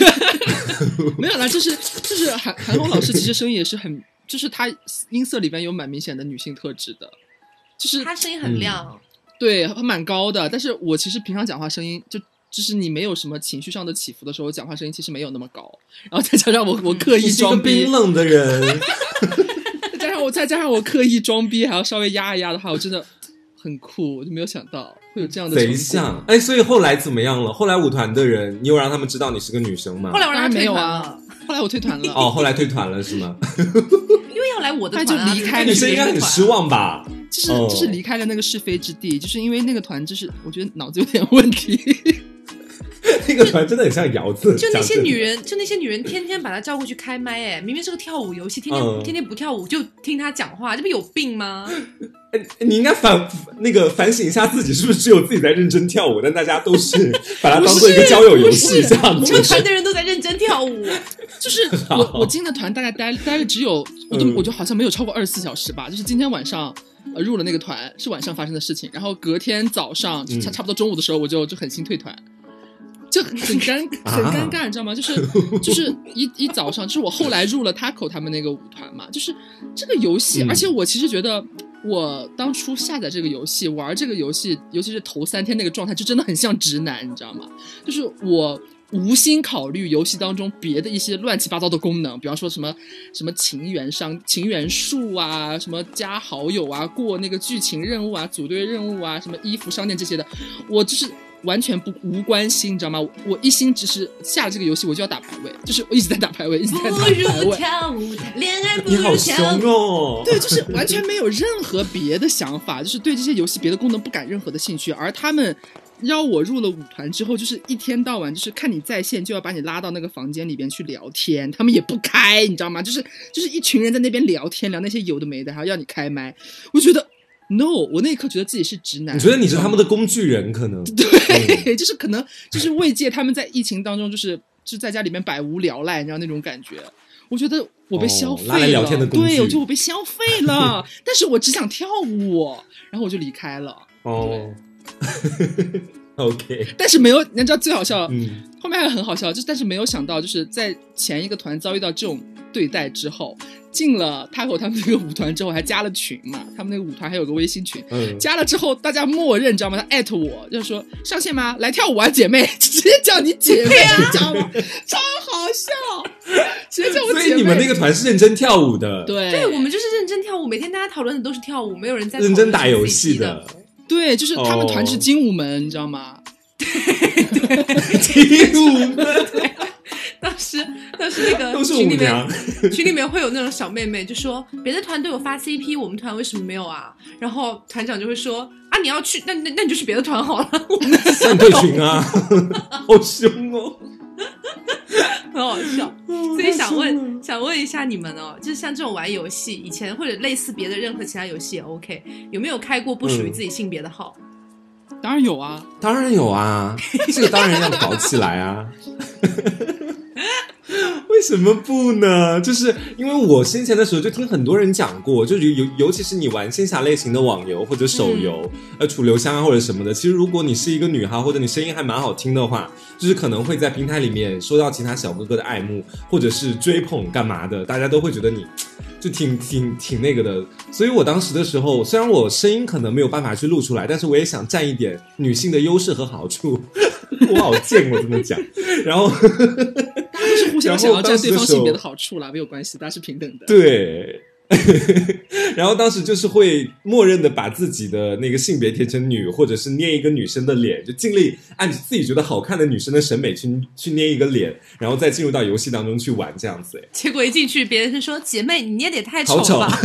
*laughs* 没有啦，就是就是韩韩红老师，其实声音也是很，就是她音色里边有蛮明显的女性特质的，就是她声音很亮，对，还蛮高的。但是我其实平常讲话声音就。就是你没有什么情绪上的起伏的时候，我讲话声音其实没有那么高，然后再加上我我刻意装逼冰，冷的人，再加上我再加上我刻意装逼，还要稍微压一压的话，我真的很酷，我就没有想到会有这样的成贼果像。哎，所以后来怎么样了？后来舞团的人，你有让他们知道你是个女生吗？后来我让他没有啊，后来我退团了，哦，后来退团了是吗？*laughs* 因为要来我的团就离开女生应该很失。望吧？就是哦就是离开了那个是非之地，就是因为那个团，就是我觉得脑子有点问题。*laughs* 那个团真的很像窑子，就那些女人，就那些女人天天把他叫过去开麦，哎，明明是个跳舞游戏，天天、嗯天天不跳舞就听他讲话，这不有病吗？*laughs* 哎你应该反那个反省一下自己，是不是只有自己在认真跳舞，但大家都是 *laughs* 把它当做一个交友游戏这样子我们？团的人都在认真跳舞，就是我我进的团大概待待了只有我都嗯我就好像没有超过二十四小时吧，就是今天晚上。呃，入了那个团是晚上发生的事情，然后隔天早上差嗯差不多中午的时候，我就就狠心退团，就很 *laughs* 很尴啊很尴尬，你知道吗？就是就是一一早上，就是我后来入了 Taco 他们那个舞团嘛，就是这个游戏，嗯而且我其实觉得我当初下载这个游戏玩这个游戏，尤其是头三天那个状态，就真的很像直男，你知道吗？就是我无心考虑游戏当中别的一些乱七八糟的功能，比方说什么什么情缘商情缘树啊，什么加好友啊，过那个剧情任务啊，组队任务啊，什么衣服商店这些的，我就是。完全不无关心，你知道吗？我一心只是下了这个游戏，我就要打排位，就是我一直在打排位，一直在打不排如位。跳舞，恋爱不你好如跳凶。哦！对，就是完全没有任何别的想法，就是对这些游戏别的功能不感任何的兴趣。而他们邀我入了舞团之后，就是一天到晚就是看你在线，就要把你拉到那个房间里边去聊天，他们也不开，你知道吗？就是就是一群人在那边聊天，聊那些有的没的，还要要你开麦，我觉得 no，我那一刻觉得自己是直男。你觉得你是他们的工具人？可能对，*laughs* *laughs* 就是可能就是慰藉他们在疫情当中就是就在家里面百无聊赖，你知道那种感觉。我觉得我被消费了，来聊天的对，我觉得我被消费了，*laughs* 但是我只想跳舞，然后我就离开了。哦。*laughs* OK，但是没有，你知道最好笑，嗯，后面还很好笑，就是但是没有想到，就是在前一个团遭遇到这种对待之后，进了 Taco 他们那个舞团之后，还加了群嘛，他们那个舞团还有个微信群，嗯加了之后，大家默认，知道吗？他艾特我，就是说上线吗？来跳舞啊，姐妹，*laughs* 直接叫你姐妹，你知道吗？超好笑，直接叫我姐妹。所以你们那个团是认真跳舞的，，对对我们就是认真跳舞，每天大家讨论的都是跳舞，没有人在认真打游戏的。对，就是他们团哦是精武门，你知道吗？踢舞们当时当时那个都是群里面，*laughs* 群里面会有那种小妹妹就说别的团都有发 CP，我们团为什么没有啊？然后团长就会说啊，你要去，那那那你就去别的团好了，我们那你退群啊，好凶哦！*laughs* 很好笑。所以想问想问一下你们哦，就是像这种玩游戏，以前或者类似别的任何其他游戏也 OK，有没有开过不属于自己性别的号？当然有啊，当然有啊，这个当然要搞起来啊。*laughs* 为什么不呢？就是因为我先前的时候就听很多人讲过，就尤尤尤其是你玩仙侠类型的网游或者手游，呃，楚留香啊或者什么的，其实如果你是一个女孩或者你声音还蛮好听的话，就是可能会在平台里面收到其他小哥哥的爱慕，或者是追捧干嘛的，大家都会觉得你就挺挺挺那个的。所以我当时的时候，虽然我声音可能没有办法去录出来，但是我也想占一点女性的优势和好处。*laughs* 我好贱，我这么讲。然后想要占对方性别的好处啦，没有关系，大家是平等的。对。*laughs* 然后当时就是会默认的把自己的那个性别填成女，或者是捏一个女生的脸，就尽力按自己觉得好看的女生的审美去去捏一个脸，然后再进入到游戏当中去玩这样子。哎，结果一进去，别人是说姐妹你捏的也太丑了吧？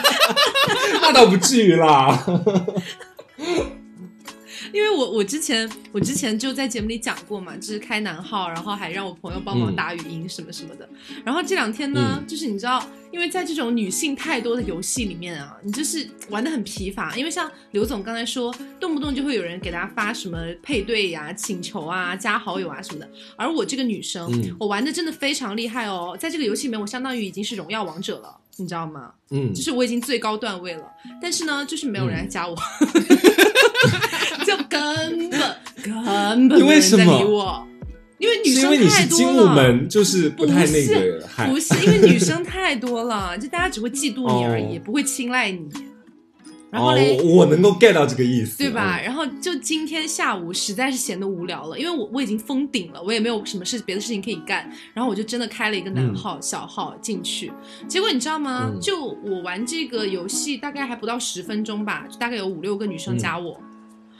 *laughs* 那倒不至于啦。因为我我之前我之前就在节目里讲过嘛，就是开男号，然后还让我朋友帮忙嗯打语音什么什么的。然后这两天呢，嗯就是你知道，因为在这种女性太多的游戏里面啊，你就是玩的很疲乏。因为像刘总刚才说，动不动就会有人给大家发什么配对呀、请求啊、加好友啊什么的。而我这个女生，嗯我玩的真的非常厉害哦，在这个游戏里面，我相当于已经是荣耀王者了，你知道吗？嗯就是我已经最高段位了，但是呢，就是没有人来加我，*laughs* 根本因为什么没人在理我，因为女生太多是精武了。门，就是不太那个，嗨不是因为女生太多了，就大家只会嫉妒你而已，哦不会青睐你。然后哦嘞，，我我能够 get 到这个意思，对吧？嗯？然后就今天下午实在是闲得无聊了，因为我我已经封顶了，我也没有什么事别的事情可以干，然后我就真的开了一个男号、小号进去。结果你知道吗？嗯就我玩这个游戏大概还不到十分钟吧，就大概有五六个女生加我。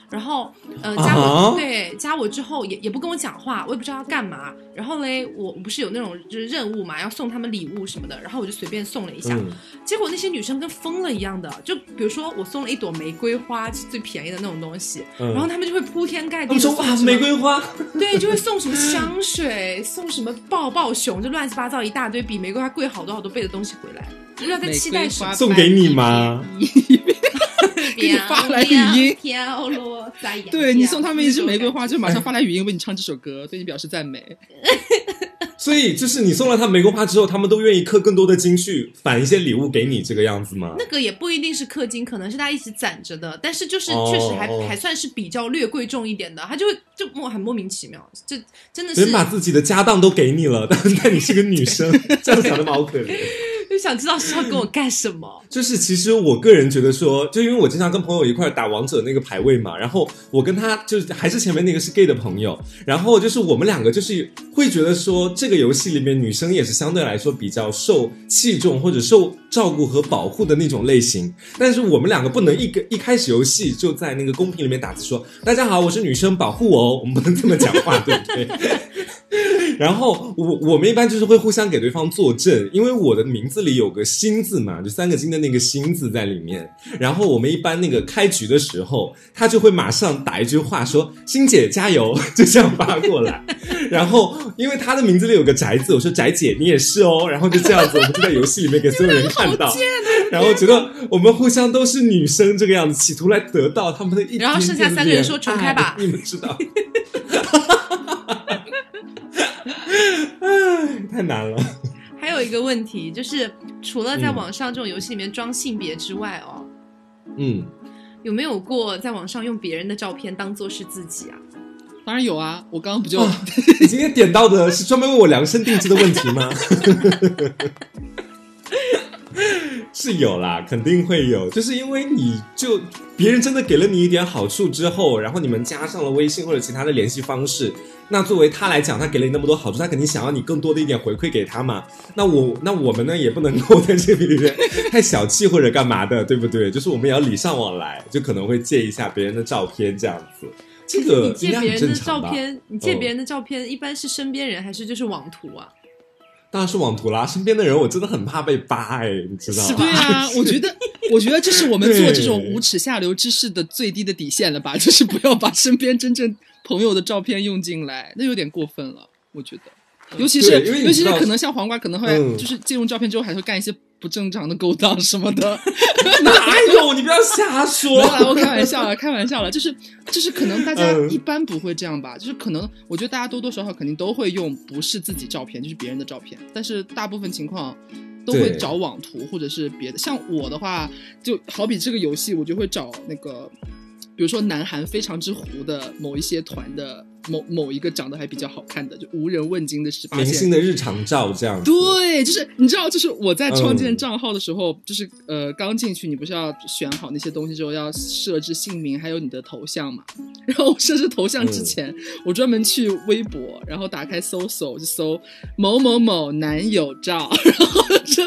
然后，呃，加我、啊对加我之后也也不跟我讲话，我也不知道要干嘛。然后嘞，我我不是有那种就是任务嘛，要送他们礼物什么的，然后我就随便送了一下。嗯结果那些女生跟疯了一样的，就比如说我送了一朵玫瑰花，是最便宜的那种东西，嗯然后他们就会铺天盖他们说哇，地地送玫瑰花，对，就会送什么香水，送什么抱抱熊，就乱七八糟一大堆，比玫瑰花贵好多好多倍的东西回来。不知道在期待什么送给你吗？给你发来语音飘落在阳对你送他们一支玫瑰花。就马上发来语音为你唱这首歌，对你表示赞美。*laughs* 所以就是你送了他玫瑰花之后，他们都愿意氪更多的金去返一些礼物给你，这个样子吗？那个也不一定是氪金，可能是大家一起攒着的，但是就是哦确实还、哦还算是比较略贵重一点的，他就会就莫很莫名其妙，这真的是人把自己的家当都给你了，但 *laughs* 但你是个女生，*laughs* 这样想的蛮好可怜。就想知道是要跟我干什么。*laughs* 就是其实我个人觉得说，就因为我经常跟朋友一块打王者那个排位嘛，然后我跟他就是还是前面那个是 gay 的朋友，然后就是我们两个就是会觉得说，这个游戏里面女生也是相对来说比较受器重或者受照顾和保护的那种类型，但是我们两个不能一个一开始游戏就在那个公屏里面打字说大家好，我是女生，保护我哦，我们不能这么讲话，*laughs* 对不对？*laughs* 然后我我们一般就是会互相给对方作证，因为我的名字里有个心字嘛，就三个金的那个心字在里面。然后我们一般那个开局的时候，他就会马上打一句话说“欣姐加油”，*laughs* 就这样发过来。然后因为他的名字里有个宅字，我说宅姐你也是哦。然后就这样子，我们就在游戏里面给所有人看到，*laughs* 然后觉得我们互相都是女生这个样子，企图来得到他们的一点点然后剩下三个人说重开吧爱 *laughs* 你们知道。唉，太难了。还有一个问题就是，除了在嗯网上这种游戏里面装性别之外哦，嗯，有没有过在网上用别人的照片当做是自己啊？当然有啊，我刚刚不就、哦你今天点到的是专门为我量身定制的问题吗？*laughs* 是有啦，肯定会有，就是因为你就别人真的给了你一点好处之后，然后你们加上了微信或者其他的联系方式，那作为他来讲，他给了你那么多好处，他肯定想要你更多的一点回馈给他嘛。那我那我们呢也不能够在这里面太小气或者干嘛的，对不对？就是我们也要礼尚往来，就可能会借一下别人的照片这样子。这个你借别人的？照片，你借嗯别人的照片，一般是身边人还是就是网图啊？当然是网图啦，身边的人我真的很怕被扒哎，你知道吗？对啊，我觉得，*laughs* 我觉得这是我们做这种无耻下流之事的最低的底线了吧？就是不要把身边真正朋友的照片用进来，那有点过分了，我觉得。尤其是尤其是可能像黄瓜，可能会、嗯就是借用照片之后还会干一些不正常的勾当什么的。*laughs* 哪有？你不要瞎说。*laughs* 我开玩笑了，开玩笑了，就是就是可能大家嗯一般不会这样吧，就是可能我觉得大家多多少少肯定都会用不是自己照片，就是别人的照片，但是大部分情况都会找网图或者是别的。像我的话，就好比这个游戏，我就会找那个，比如说南韩非常之糊的某一些团的某某一个长得还比较好看的，就无人问津的十八线明星的日常照这样子，对，就是你知道，就是我在创建嗯账号的时候，就是呃刚进去，你不是要选好那些东西之后要设置姓名，还有你的头像嘛？*laughs* 然后我设置头像之前，我专门去微博，然后打开搜索，就搜某某某男友照，*laughs* 然后就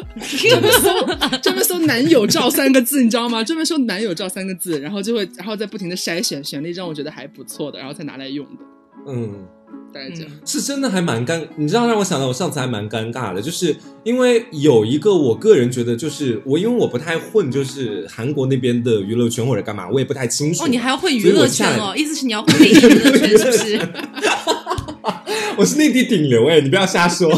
专门搜 *laughs* 专门搜男友照三个字，你知道吗？专门搜男友照三个字，然后就会然后再不停的筛选，选了一张我觉得还不错的，然后才拿来用的。嗯，大概这样。嗯是真的还蛮尴，你知道让我想到我上次还蛮尴尬的，就是因为有一个我个人觉得就是我因为我不太混，就是韩国那边的娱乐圈或者干嘛，我也不太清楚。哦，你还要混娱乐圈哦，意思是你要混内地娱乐圈是不是？*laughs* 我是内地顶流哎、你不要瞎说。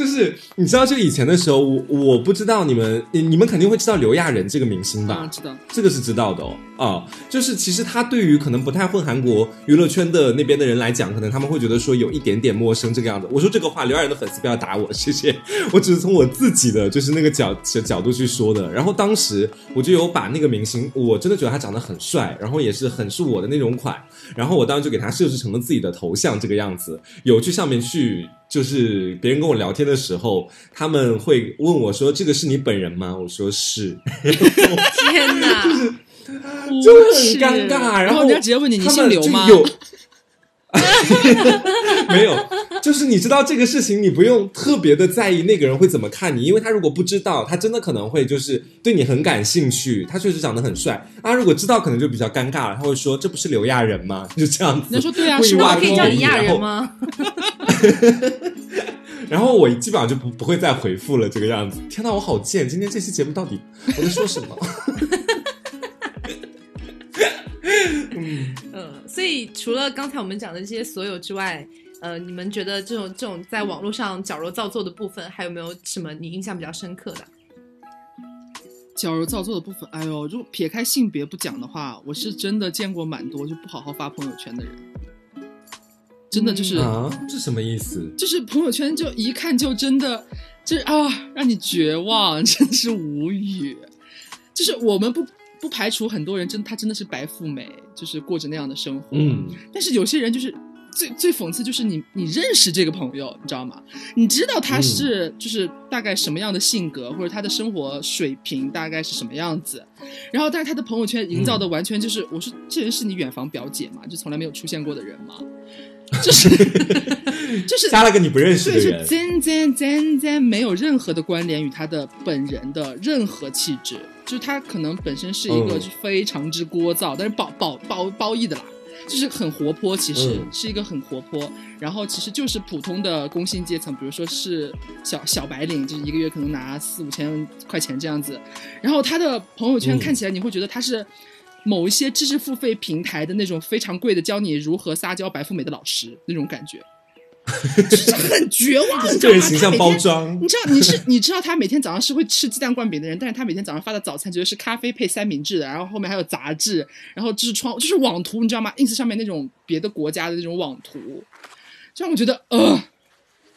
就是你知道，就以前的时候，我我不知道你们，你你们肯定会知道刘亚仁这个明星吧？啊，知道。这个是知道的哦，啊，就是其实他对于可能不太混韩国娱乐圈的那边的人来讲，可能他们会觉得说有一点点陌生这个样子。我说这个话，刘亚仁的粉丝不要打我，谢谢。*laughs* 我只是从我自己的就是那个角角度去说的。然后当时我就有把那个明星，我真的觉得他长得很帅，然后也是很是我的那种款。然后我当时就给他设置成了自己的头像这个样子，有去上面去。就是别人跟我聊天的时候，他们会问我说：“这个是你本人吗？”我说是。天哪！*laughs* 就会很尴尬，然后然人家直接问你你姓刘吗？*laughs* 没有，就是你知道这个事情，你不用特别的在意那个人会怎么看你，因为他如果不知道，他真的可能会就是对你很感兴趣，他确实长得很帅。啊，如果知道，可能就比较尴尬了，他会说这不是刘亚仁吗？就这样子。你说对啊，故意是吗那我可以叫你亚人吗？*laughs* 然后我基本上就不不会再回复了，这个样子。天呐，我好贱！今天这期节目到底我在说什么？嗯，所以除了刚才我们讲的这些所有之外，呃，你们觉得这种这种在网络上矫揉造作的部分，还有没有什么你印象比较深刻的？矫揉造作的部分，哎呦，如果撇开性别不讲的话，我是真的见过蛮多就不好好发朋友圈的人，真的就是、啊，这什么意思？就是朋友圈就一看就真的就是啊，让你绝望，真是无语。就是我们不不排除很多人真他真的是白富美，就是过着那样的生活，嗯，但是有些人就是最最讽刺，就是你你认识这个朋友，你知道吗？你知道他是就是大概什么样的性格，或者他的生活水平大概是什么样子，然后但是他的朋友圈营造的完全就是，我说这人是你远房表姐嘛，就从来没有出现过的人嘛，就是 *laughs* 就是加了个你不认识的对，是人，真真真真没有任何的关联与他的本人的任何气质，就是他可能本身是一个非常之聒噪，但是褒褒褒褒义的啦，就是很活泼，其实、嗯。是一个很活泼，然后其实就是普通的工薪阶层，比如说是小小白领，就是一个月可能拿四五千块钱这样子，然后他的朋友圈嗯。看起来你会觉得他是。某一些知识付费平台的那种非常贵的教你如何撒娇白富美的老师那种感觉，就是很绝望，*laughs* 你知道吗？个人形象包装你。知道你是你知道他每天早上是会吃鸡蛋灌饼的人，但是他每天早上发的早餐绝对是咖啡配三明治的，然后后面还有杂志，然后就是窗就是网图，你知道吗？ins 上面那种别的国家的那种网图，就让我觉得呃，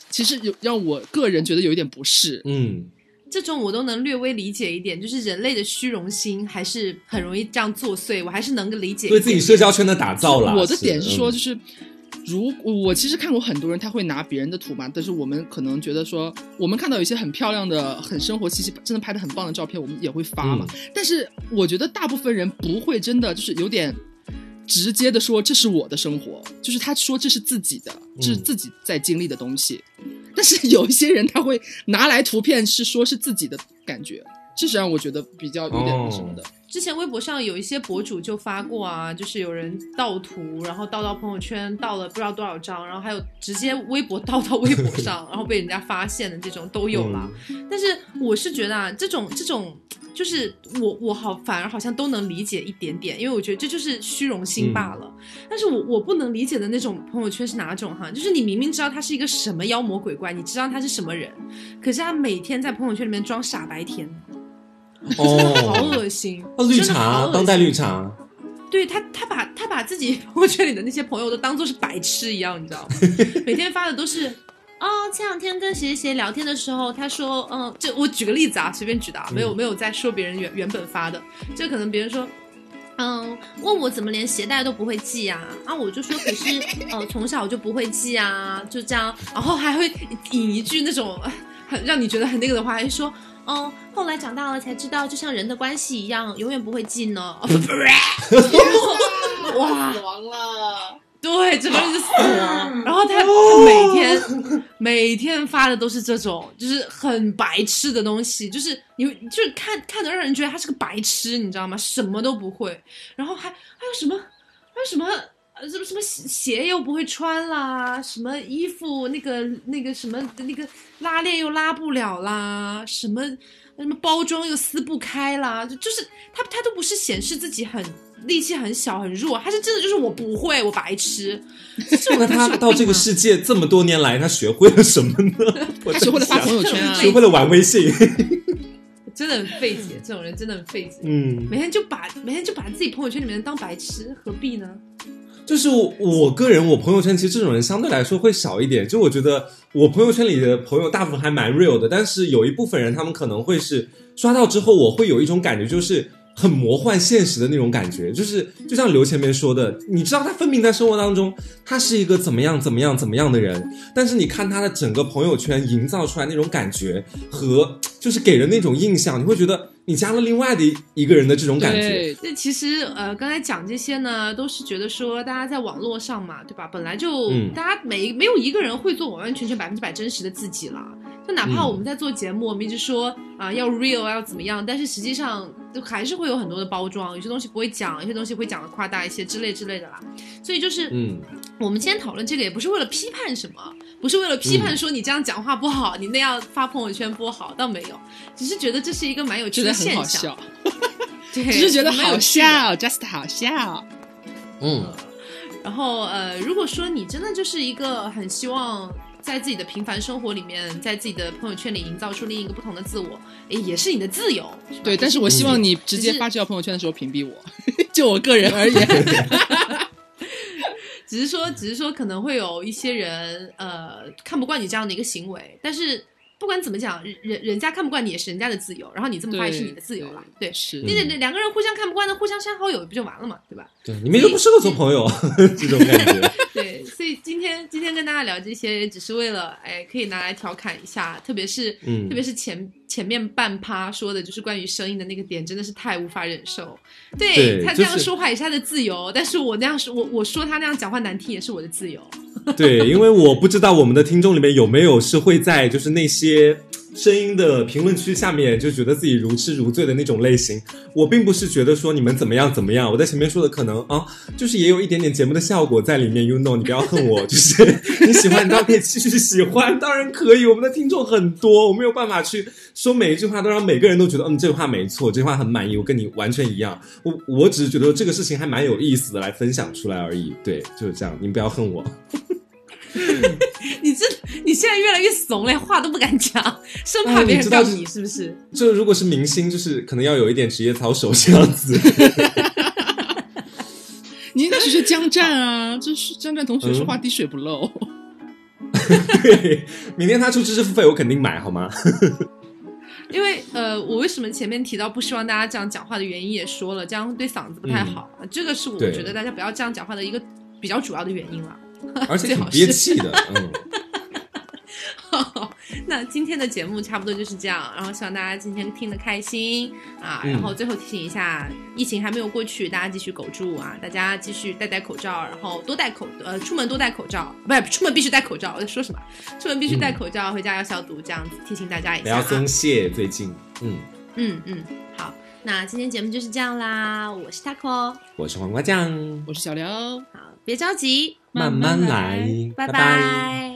其实有让我个人觉得有一点不适。嗯，这种我都能略微理解一点，就是人类的虚荣心还是很容易这样作祟，我还是能够理解一对。自己社交圈的打造啦。我的点是说，嗯就是。如我其实看过很多人，他会拿别人的图嘛，但是我们可能觉得说，我们看到有一些很漂亮的、很生活气息、真的拍的很棒的照片，我们也会发嘛。但是我觉得大部分人不会真的就是有点直接的说这是我的生活，就是他说这是自己的，这是自己在经历的东西。但是有一些人他会拿来图片是说是自己的感觉，这是让我觉得比较有点那什么的。之前微博上有一些博主就发过啊，就是有人盗图，然后盗到朋友圈，盗了不知道多少张，然后还有直接微博盗到微博上，然后被人家发现的这种都有啦。但是我是觉得啊，这种这种就是我我好反而好像都能理解一点点，因为我觉得这就是虚荣心罢了。但是我我不能理解的那种朋友圈是哪种哈？就是你明明知道他是一个什么妖魔鬼怪，你知道他是什么人，可是他每天在朋友圈里面装傻白甜。好 *laughs* 哦，恶心！哦绿真的好恶，心茶当代绿茶，对他，他把他把自己 *laughs* 朋友圈里的那些朋友都当做是白痴一样，你知道吗？每天发的都是。哦，前两天跟谁谁谁聊天的时候，他说，嗯，这我举个例子啊，随便举的啊，没有没有在说别人原原本发的，就可能别人说，嗯，问我怎么连鞋带都不会系啊，啊，我就说，可是，呃，从小就不会系啊，就这样，然后还会引一句那种 *laughs* 很让你觉得很那个的话，还说，嗯，后来长大了才知道，就像人的关系一样，永远不会近哦。*laughs* 哇，死亡了。对，整个人就死了。然后他他每天每天发的都是这种，就是很白痴的东西，就是你就是看看的让人觉得他是个白痴，你知道吗？什么都不会，然后还还有什么还有什么呃什么什么鞋鞋又不会穿啦，什么衣服那个那个什么那个拉链又拉不了啦，什么什么包装又撕不开啦，就就是他他都不是显示自己很力气很小很弱，他是真的就是我不会，我白痴。那他到这个世界这么多年来，他学会了什么呢？*laughs* 我他学会了发朋友圈啊，*laughs* 学会了玩微信。*laughs* 真的很费解，这种人真的很费解。嗯，每天就把每天就把自己朋友圈里面当白痴，何必呢？就是我我个人，我朋友圈其实这种人相对来说会少一点。就我觉得我朋友圈里的朋友大部分还蛮 real 的，但是有一部分人他们可能会是刷到之后，我会有一种感觉，就是很魔幻现实的那种感觉。就是就像刘前面说的，你知道他分明在生活当中他是一个怎么样怎么样怎么样的人，但是你看他的整个朋友圈营造出来那种感觉和就是给人那种印象，你会觉得你加了另外的一一个人的这种感觉。对，那其实呃，刚才讲这些呢，都是觉得说大家在网络上嘛，对吧？本来就、嗯大家每没有一个人会做完完全全百分之百真实的自己了。就哪怕嗯我们在做节目，我们一直说啊、要 real 要怎么样，但是实际上就还是会有很多的包装，有些东西不会讲，有些东西会讲的夸大一些之类之类的啦。所以就是嗯，我们今天讨论这个也不是为了批判什么，不是为了批嗯判说你这样讲话不好，你那样发朋友圈不好，倒没有，只是觉得这是一个蛮有趣觉得很的现象，好笑，对，*laughs* 只是觉得好笑，just 好笑。嗯，然后呃，如果说你真的就是一个很希望在自己的平凡生活里面，在自己的朋友圈里营造出另一个不同的自我，诶，也是你的自由。对，但是我希望你直接发这条朋友圈的时候屏蔽我，*laughs* 就我个人而言。*laughs* 只是说，只是说可能会有一些人呃看不惯你这样的一个行为，但是不管怎么讲，人人家看不惯你也是人家的自由，然后你这么发也是你的自由了。对，是你得两个人互相看不惯的，互相删好友不就完了嘛，对吧？对，你们又不适合做朋友，这种感觉。*laughs* 对，所以今天今天跟大家聊这些，只是为了哎，可以拿来调侃一下，特别是、嗯特别是前前面半趴说的，就是关于声音的那个点，真的是太无法忍受。对他这样说话也是他的自由，但是我那样说，我我说他那样讲话难听也是我的自由。*laughs* 对，因为我不知道我们的听众里面有没有是会在就是那些声音的评论区下面就觉得自己如痴如醉的那种类型。我并不是觉得说你们怎么样怎么样，我在前面说的可能啊，就是也有一点点节目的效果在里面。You *laughs* know，你不要恨我，就是你喜欢，你当然可以继续喜欢，当然可以。我们的听众很多，我没有办法去说每一句话都让每个人都觉得嗯这句话没错，这句话很满意，我跟你完全一样。我我只是觉得这个事情还蛮有意思的，来分享出来而已。对，就是这样，你们不要恨我。*laughs* 你这你现在越来越怂了，话都不敢讲，生怕哎别人告你是不是？就如果是明星，就是可能要有一点职业操守这样子。*laughs* 你应该学学江战啊，就是江战同学说话滴水不漏。对，明天他出知识付费，我肯定买，好吗？因为呃，我为什么前面提到不希望大家这样讲话的原因也说了，这样对嗓子不太好，这个是我对觉得大家不要这样讲话的一个比较主要的原因了。*laughs* 而且憋气的，*laughs* 嗯，那今天的节目差不多就是这样，然后希望大家今天听得开心啊。嗯然后最后提醒一下，疫情还没有过去，大家继续苟住啊，大家继续戴戴口罩，然后多戴口呃，出门多戴口罩，不是出门必须戴口罩。我在说什么？出门必须戴口罩，回家要消毒，这样子提醒大家一下、啊。不要松懈，最近，嗯，嗯嗯，好，那今天节目就是这样啦。我是 taco，我是黄瓜酱，我是小刘。好，别着急，慢慢来，拜。拜拜